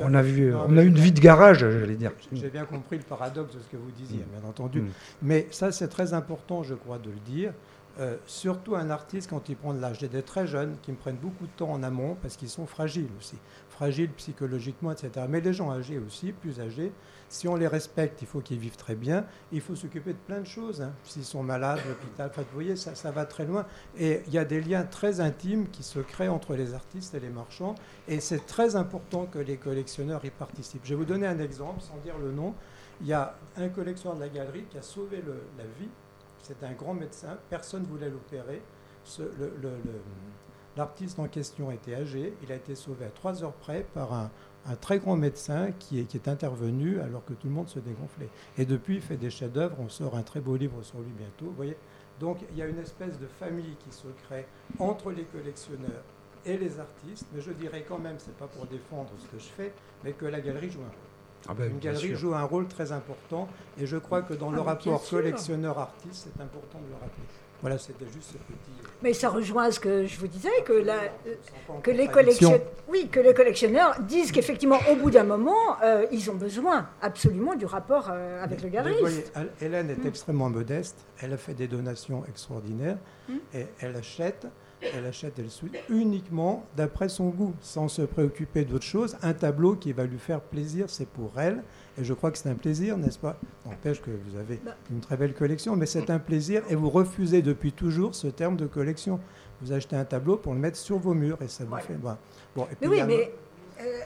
On, a vu, on a eu une vie de garage, j'allais dire. J'ai bien compris le paradoxe de ce que vous disiez, mm. bien entendu. Mm. Mais ça, c'est très important, je crois, de le dire. Euh, surtout un artiste quand il prend de l'âge. J'ai des très jeunes qui me prennent beaucoup de temps en amont parce qu'ils sont fragiles aussi, fragiles psychologiquement, etc. Mais les gens âgés aussi, plus âgés, si on les respecte, il faut qu'ils vivent très bien. Il faut s'occuper de plein de choses. Hein. S'ils sont malades, l'hôpital, enfin, vous voyez, ça, ça va très loin. Et il y a des liens très intimes qui se créent entre les artistes et les marchands. Et c'est très important que les collectionneurs y participent. Je vais vous donner un exemple, sans dire le nom. Il y a un collectionneur de la galerie qui a sauvé la vie c'est un grand médecin, personne ne voulait l'opérer. L'artiste en question était âgé, il a été sauvé à trois heures près par un, très grand médecin qui est, intervenu alors que tout le monde se dégonflait. Et depuis, il fait des chefs-d'œuvre, on sort un très beau livre sur lui bientôt. Voyez Donc il y a une espèce de famille qui se crée entre les collectionneurs et les artistes, mais je dirais quand même, c'est pas pour défendre ce que je fais, mais que la galerie joue un rôle. Ah ben, une galerie joue un rôle très important et je crois que dans le ah, rapport collectionneur-artiste, c'est important de le rappeler. Voilà, c'était juste ce petit. Euh, Mais ça rejoint ce que je vous disais, que, la, que, les, collectionneurs, oui, que les collectionneurs disent qu'effectivement, au bout d'un moment, euh, ils ont besoin absolument du rapport euh, avec le galeriste. Voyez, Hélène est hmm. extrêmement modeste, elle a fait des donations extraordinaires hmm. et elle achète elle achète, elle suit uniquement d'après son goût, sans se préoccuper d'autre chose. Un tableau qui va lui faire plaisir, c'est pour elle. Et je crois que c'est un plaisir, n'est-ce pas? N'empêche que vous avez bah. une très belle collection, mais c'est un plaisir et vous refusez depuis toujours ce terme de collection. Vous achetez un tableau pour le mettre sur vos murs et ça vous fait. Bon, et puis, oui, mais euh,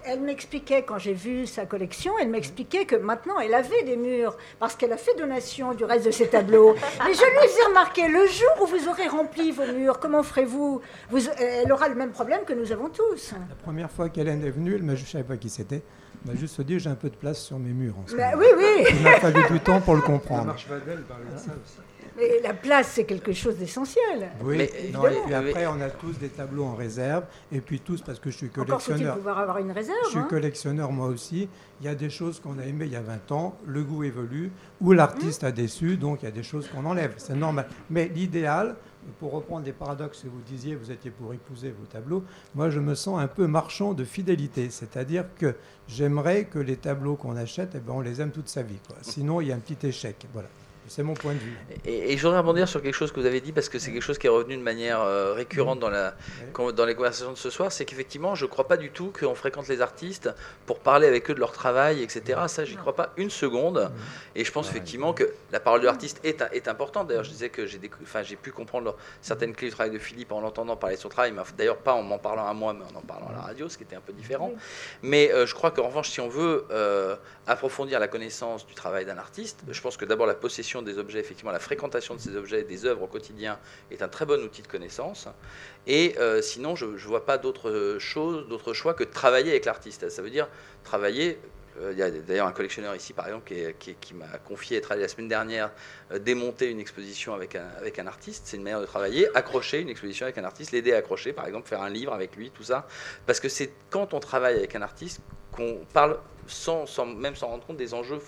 elle m'expliquait, quand j'ai vu sa collection, elle m'expliquait que maintenant elle avait des murs, parce qu'elle a fait donation du reste de ses tableaux. Mais je lui ai remarqué, le jour où vous aurez rempli vos murs, comment ferez-vous? Vous, Elle aura le même problème que nous avons tous. La première fois qu'Hélène est venue, elle m'a, je ne savais pas qui c'était, elle m'a juste dit j'ai un peu de place sur mes murs. En ce bah oui, oui. Il m'a fallu du temps pour le comprendre. Marche Vadel parlait de ça aussi. Mais la place, c'est quelque chose d'essentiel. Oui, et puis après, on a tous des tableaux en réserve. Et puis tous, parce que je suis collectionneur. Encore pouvoir avoir une réserve. Je suis hein. collectionneur moi aussi. Il y a des choses qu'on a aimées il y a 20 ans, le goût évolue, ou l'artiste a déçu, donc il y a des choses qu'on enlève. C'est normal. Mais l'idéal, pour reprendre des paradoxes que vous disiez, vous étiez pour épouser vos tableaux, moi je me sens un peu marchand de fidélité. C'est-à-dire que j'aimerais que les tableaux qu'on achète, eh ben, on les aime toute sa vie. Sinon, il y a un petit échec. Voilà. C'est mon point de vue. Et, je voudrais rebondir sur quelque chose que vous avez dit, parce que c'est quelque chose qui est revenu de manière euh, récurrente dans, la, dans les conversations de ce soir, c'est qu'effectivement, je ne crois pas du tout qu'on fréquente les artistes pour parler avec eux de leur travail, etc. Ça, j'y crois pas une seconde. Et je pense effectivement que la parole de l'artiste est, est importante. D'ailleurs, je disais que j'ai enfin, pu comprendre certaines clés du travail de Philippe en l'entendant parler de son travail, d'ailleurs pas en m'en parlant à moi, mais en en parlant à la radio, ce qui était un peu différent. Mais euh, je crois qu'en revanche, si on veut euh, approfondir la connaissance du travail d'un artiste, je pense que d'abord la possession des objets, effectivement, la fréquentation de ces objets, des œuvres au quotidien, est un très bon outil de connaissance. Et euh, sinon, je ne vois pas d'autre chose, d'autre choix que de travailler avec l'artiste. Ça veut dire travailler. Euh, il y a d'ailleurs un collectionneur ici, par exemple, qui, m'a confié être allé la semaine dernière euh, démonter une exposition avec un, avec un artiste. C'est une manière de travailler. Accrocher une exposition avec un artiste, l'aider à accrocher, par exemple, faire un livre avec lui, tout ça. Parce que c'est quand on travaille avec un artiste qu'on parle sans, sans, même sans rendre compte des enjeux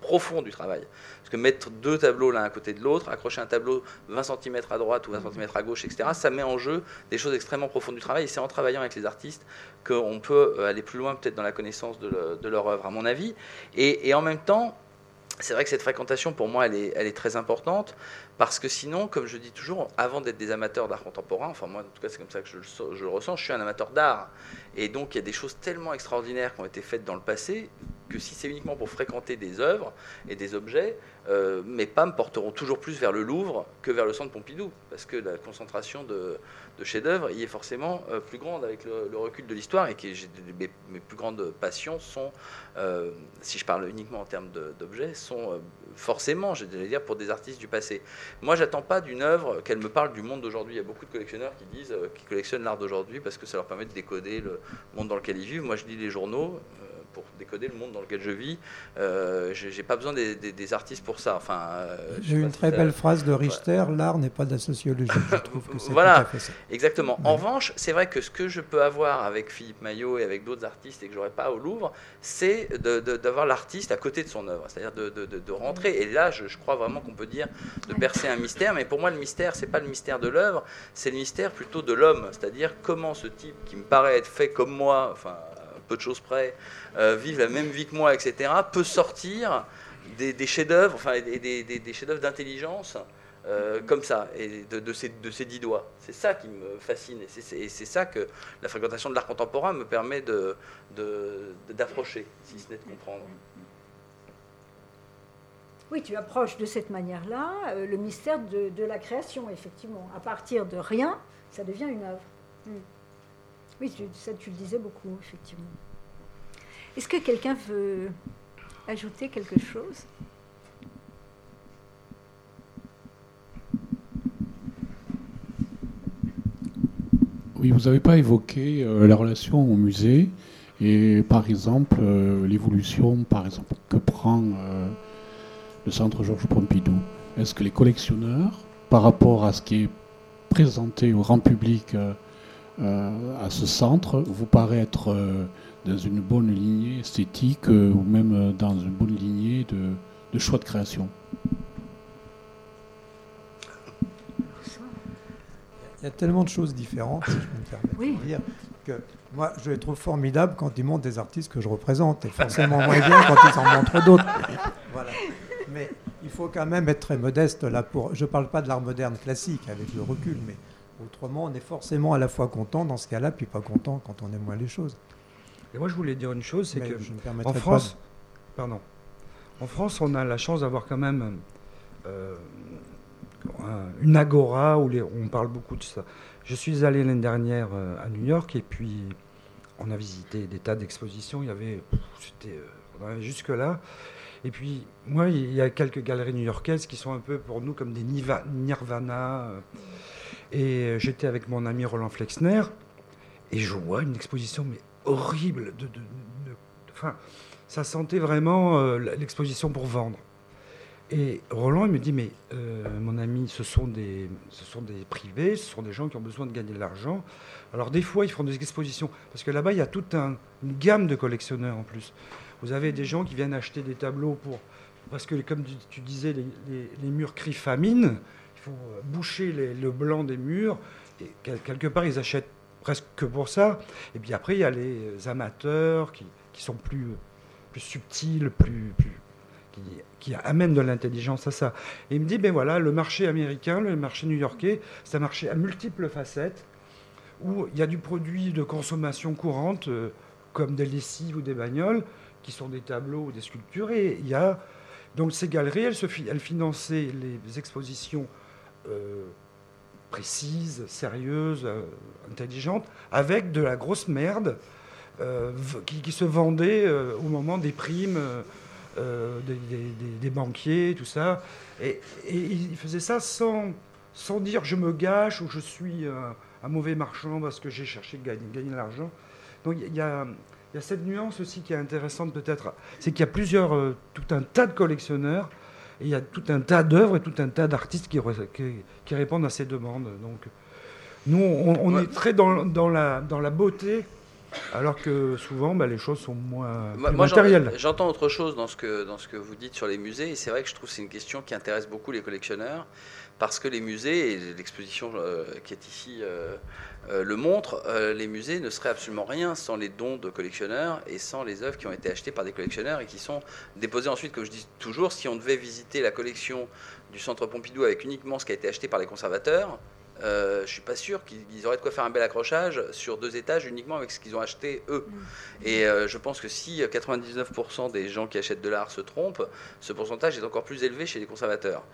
profond du travail. Parce que mettre deux tableaux l'un à côté de l'autre, accrocher un tableau 20 cm à droite ou 20 cm à gauche, etc., ça met en jeu des choses extrêmement profondes du travail. Et c'est en travaillant avec les artistes qu'on peut euh, aller plus loin peut-être dans la connaissance de, leur œuvre, à mon avis. Et, en même temps, c'est vrai que cette fréquentation, pour moi, elle est, elle est, très importante, parce que sinon, comme je dis toujours, avant d'être des amateurs d'art contemporain, enfin moi, en tout cas, c'est comme ça que je, le ressens, je suis un amateur d'art. Et donc, il y a des choses tellement extraordinaires qui ont été faites dans le passé, que si c'est uniquement pour fréquenter des œuvres et des objets, euh, mes pas me porteront toujours plus vers le Louvre que vers le centre Pompidou, parce que la concentration de, chefs-d'œuvre y est forcément euh, plus grande avec le, recul de l'histoire, et que mes, mes, plus grandes passions sont, euh, si je parle uniquement en termes d'objets, sont forcément, je vais dire, pour des artistes du passé. Moi, j'attends pas d'une œuvre qu'elle me parle du monde d'aujourd'hui. Il y a beaucoup de collectionneurs qui disent, qui collectionnent l'art d'aujourd'hui parce que ça leur permet de décoder le monde dans lequel ils vivent. Moi, je lis les journaux pour décoder le monde dans lequel je vis. Euh, j'ai pas besoin des, artistes pour ça. Enfin, euh, J'ai une très belle phrase de Richter l'art n'est pas de la sociologie. Je trouve que c'est voilà, tout à fait ça. Exactement. En revanche, c'est vrai que ce que je peux avoir avec Philippe Maillot et avec d'autres artistes et que j'aurais pas au Louvre, c'est d'avoir l'artiste à côté de son œuvre, c'est-à-dire de, rentrer. Et là, je, crois vraiment qu'on peut dire de percer un mystère. Mais pour moi, le mystère, c'est pas le mystère de l'œuvre, c'est le mystère plutôt de l'homme, c'est-à-dire comment ce type qui me paraît être fait comme moi, enfin peu de choses près, euh, vivent la même vie que moi, etc., peut sortir des, chefs-d'œuvre, enfin des, des, chefs-d'œuvre d'intelligence euh, comme ça, et de, de, ses, de, ses, dix doigts. C'est ça qui me fascine, et c'est ça que la fréquentation de l'art contemporain me permet d'approcher, si ce n'est de comprendre. Oui, tu approches de cette manière-là euh, le mystère de, de, la création, effectivement. À partir de rien, ça devient une œuvre. Mm. Oui, ça tu le disais beaucoup, effectivement. Est-ce que quelqu'un veut ajouter quelque chose? Oui, vous n'avez pas évoqué euh, la relation au musée et par exemple euh, l'évolution par exemple que prend euh, le centre Georges Pompidou. Est-ce que les collectionneurs, par rapport à ce qui est présenté au grand public à ce centre, vous paraît être dans une bonne lignée esthétique ou même dans une bonne lignée de, de choix de création Il y a tellement de choses différentes, si je peux me permettre de dire, que moi, je les trouve formidables quand ils montrent des artistes que je représente, et forcément moins bien quand ils en montrent d'autres. Voilà. Mais il faut quand même être très modeste là pour. Je ne parle pas de l'art moderne classique avec le recul, mais autrement, on est forcément à la fois content dans ce cas-là, puis pas content quand on aime moins les choses. Et moi, je voulais dire une chose, c'est que en France, pardon, en France, on a la chance d'avoir quand même euh, une agora où on parle beaucoup de ça. Je suis allé l'année dernière euh, à New York et puis on a visité des tas d'expositions. Il y avait, c'était, euh, on avait jusque là. Et puis moi, il y a quelques galeries new-yorkaises qui sont un peu pour nous comme des nirvana. Euh. Et j'étais avec mon ami Roland Flexner et je vois une exposition mais horrible. De, enfin, ça sentait vraiment l'exposition pour vendre. Et Roland, il me dit, mais euh, mon ami, ce sont, des, ce sont des privés, ce sont des gens qui ont besoin de gagner de l'argent. Alors des fois, ils font des expositions, parce que là-bas, il y a toute une gamme de collectionneurs en plus. Vous avez des gens qui viennent acheter des tableaux pour... Parce que, comme tu, disais, les, murs crient famine, il faut euh, boucher le blanc des murs, et quelque part, ils achètent presque que pour ça. Et puis après, il y a les amateurs qui, sont plus, subtils, plus, qui, amène de l'intelligence à ça. Et il me dit, ben voilà, le marché américain, le marché new-yorkais, c'est un marché à multiples facettes, où il y a du produit de consommation courante, euh, comme des lessives ou des bagnoles, qui sont des tableaux ou des sculptures, et il y a... Donc ces galeries, elles, se, elles finançaient les expositions euh, précises, sérieuses, euh, intelligentes, avec de la grosse merde qui, qui, se vendait au moment des primes euh, des, banquiers, tout ça. Et, il faisait ça sans, sans dire je me gâche ou je suis un, mauvais marchand parce que j'ai cherché à gagner, de l'argent. Donc il y a, y a, cette nuance aussi qui est intéressante peut-être, c'est qu'il y a plusieurs, euh, tout un tas de collectionneurs, et il y a tout un tas d'œuvres et tout un tas d'artistes qui, qui, répondent à ces demandes. Donc nous, on, est très dans, dans, la, dans la beauté alors que souvent, bah, les choses sont moins matérielles. J'entends autre chose dans ce, que, dans ce que vous dites sur les musées, et c'est vrai que je trouve que c'est une question qui intéresse beaucoup les collectionneurs, parce que les musées, et l'exposition euh, qui est ici euh, euh, le montre, les musées ne seraient absolument rien sans les dons de collectionneurs et sans les œuvres qui ont été achetées par des collectionneurs et qui sont déposées ensuite, comme je dis toujours, si on devait visiter la collection du Centre Pompidou avec uniquement ce qui a été acheté par les conservateurs, euh, je suis pas sûr qu'ils auraient de quoi faire un bel accrochage sur deux étages uniquement avec ce qu'ils ont acheté eux. Mm. Et euh, je pense que si 99% des gens qui achètent de l'art se trompent, ce pourcentage est encore plus élevé chez les conservateurs.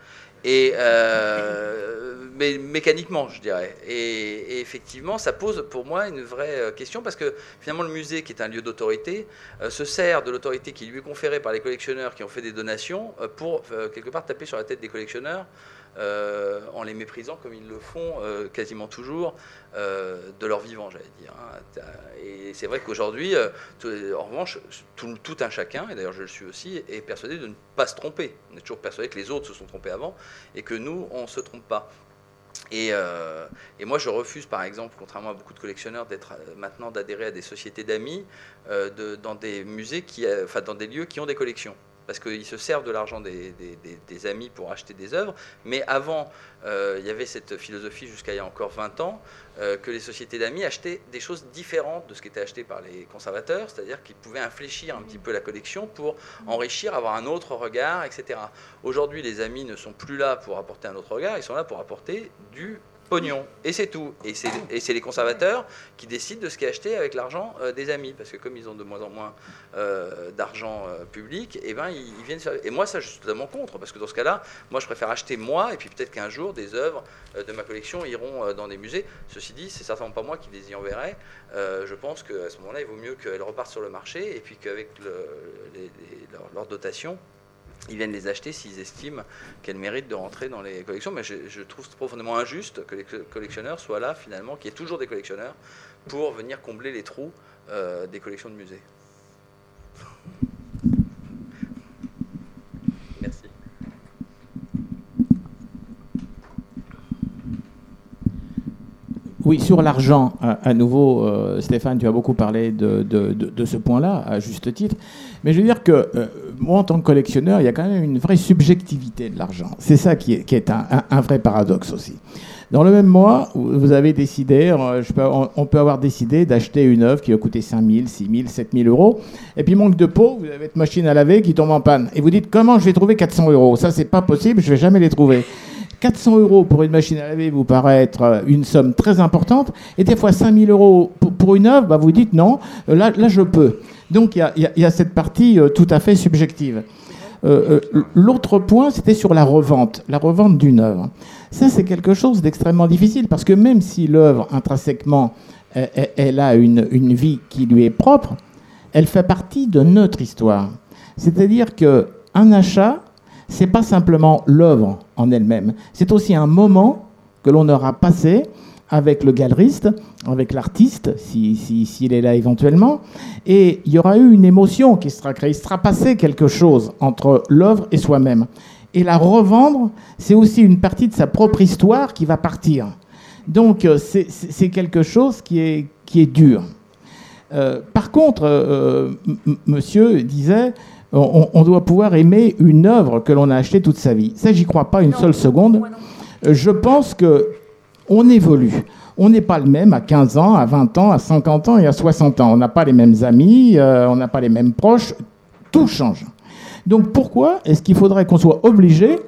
Et euh, mais mécaniquement, je dirais. Et, effectivement, ça pose pour moi une vraie euh, question parce que finalement, le musée, qui est un lieu d'autorité, se sert de l'autorité qui lui est conférée par les collectionneurs qui ont fait des donations pour quelque part taper sur la tête des collectionneurs euh, en les méprisant comme ils le font euh, quasiment toujours euh, de leur vivant, j'allais dire. Hein. Et c'est vrai qu'aujourd'hui, en revanche, tout, un chacun, et d'ailleurs je le suis aussi, est persuadé de ne pas se tromper. On est toujours persuadé que les autres se sont trompés avant et que nous, on ne se trompe pas. Et, et, moi, je refuse, par exemple, contrairement à beaucoup de collectionneurs, d'être maintenant d'adhérer à des sociétés d'amis dans des musées, qui, enfin dans des lieux qui ont des collections. Parce qu'ils se servent de l'argent des, amis pour acheter des œuvres. Mais avant, euh, il y avait cette philosophie jusqu'à il y a encore 20 ans, euh, que les sociétés d'amis achetaient des choses différentes de ce qui était acheté par les conservateurs, c'est-à-dire qu'ils pouvaient infléchir un petit peu la collection pour enrichir, avoir un autre regard, etc. Aujourd'hui, les amis ne sont plus là pour apporter un autre regard, ils sont là pour apporter du pognon. Et c'est tout. Et c'est les conservateurs qui décident de ce qui est acheté avec l'argent euh, des amis. Parce que comme ils ont de moins en moins euh, d'argent euh, public, et eh ben, ils, viennent Et moi, ça, je suis totalement contre. Parce que dans ce cas-là, moi, je préfère acheter moi, et puis peut-être qu'un jour, des œuvres de ma collection iront dans des musées. Ceci dit, c'est certainement pas moi qui les y enverrai. je pense qu'à ce moment-là, il vaut mieux qu'elles repartent sur le marché, et puis qu'avec leur dotation, ils viennent les acheter s'ils estiment qu'elles méritent de rentrer dans les collections. Mais je, trouve profondément injuste que les collectionneurs soient là, finalement, qu'il y ait toujours des collectionneurs, pour venir combler les trous euh, des collections de musées. Merci. Oui, sur l'argent, à, nouveau, euh, Stéphane, tu as beaucoup parlé de, ce point-là, à juste titre. Mais je veux dire que euh, moi, en tant que collectionneur, il y a quand même une vraie subjectivité de l'argent. C'est ça qui est, un, vrai paradoxe aussi. Dans le même mois, vous avez décidé, euh, on, peut avoir décidé d'acheter une œuvre qui va coûter 5 000, 6 000, 7 000 euros. Et puis, manque de peau, vous avez votre machine à laver qui tombe en panne. Et vous dites, comment je vais trouver 400 euros? Ça, c'est pas possible, je vais jamais les trouver. 400 euros pour une machine à laver vous paraît être euh, une somme très importante, et des fois 5000 euros pour, une œuvre, bah vous dites non, euh, là, là je peux. Donc il y, a, cette partie euh, tout à fait subjective. L'autre point, c'était sur la revente, la revente d'une œuvre. Ça, c'est quelque chose d'extrêmement difficile, parce que même si l'œuvre, intrinsèquement, elle, a une, une vie qui lui est propre, elle fait partie de notre histoire. C'est-à-dire qu'un achat, c'est pas simplement l'œuvre en elle-même, c'est aussi un moment que l'on aura passé avec le galeriste, avec l'artiste, s'il si, est là éventuellement, et il y aura eu une émotion qui sera créée, il sera passé quelque chose entre l'œuvre et soi-même. Et la revendre, c'est aussi une partie de sa propre histoire qui va partir. Donc euh, c'est quelque chose qui est, qui est dur. Euh, par contre, euh, monsieur disait, on, doit pouvoir aimer une œuvre que l'on a achetée toute sa vie. Ça, j'y crois pas une seule seconde. Je pense que on évolue. On n'est pas le même à 15 ans, à 20 ans, à 50 ans et à 60 ans. On n'a pas les mêmes amis, euh, on n'a pas les mêmes proches. Tout change. Donc pourquoi est-ce qu'il faudrait qu'on soit obligé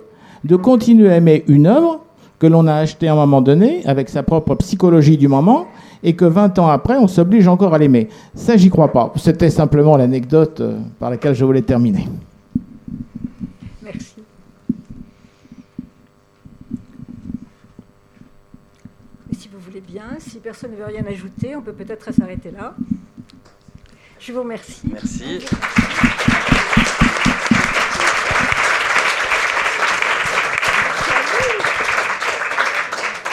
de continuer à aimer une œuvre que l'on a achetée à un moment donné, avec sa propre psychologie du moment, et que 20 ans après, on s'oblige encore à l'aimer. Ça, j'y crois pas. C'était simplement l'anecdote euh, par laquelle je voulais terminer. Merci. si vous voulez bien, si personne ne veut rien ajouter, on peut peut-être s'arrêter là. Je vous remercie. Merci.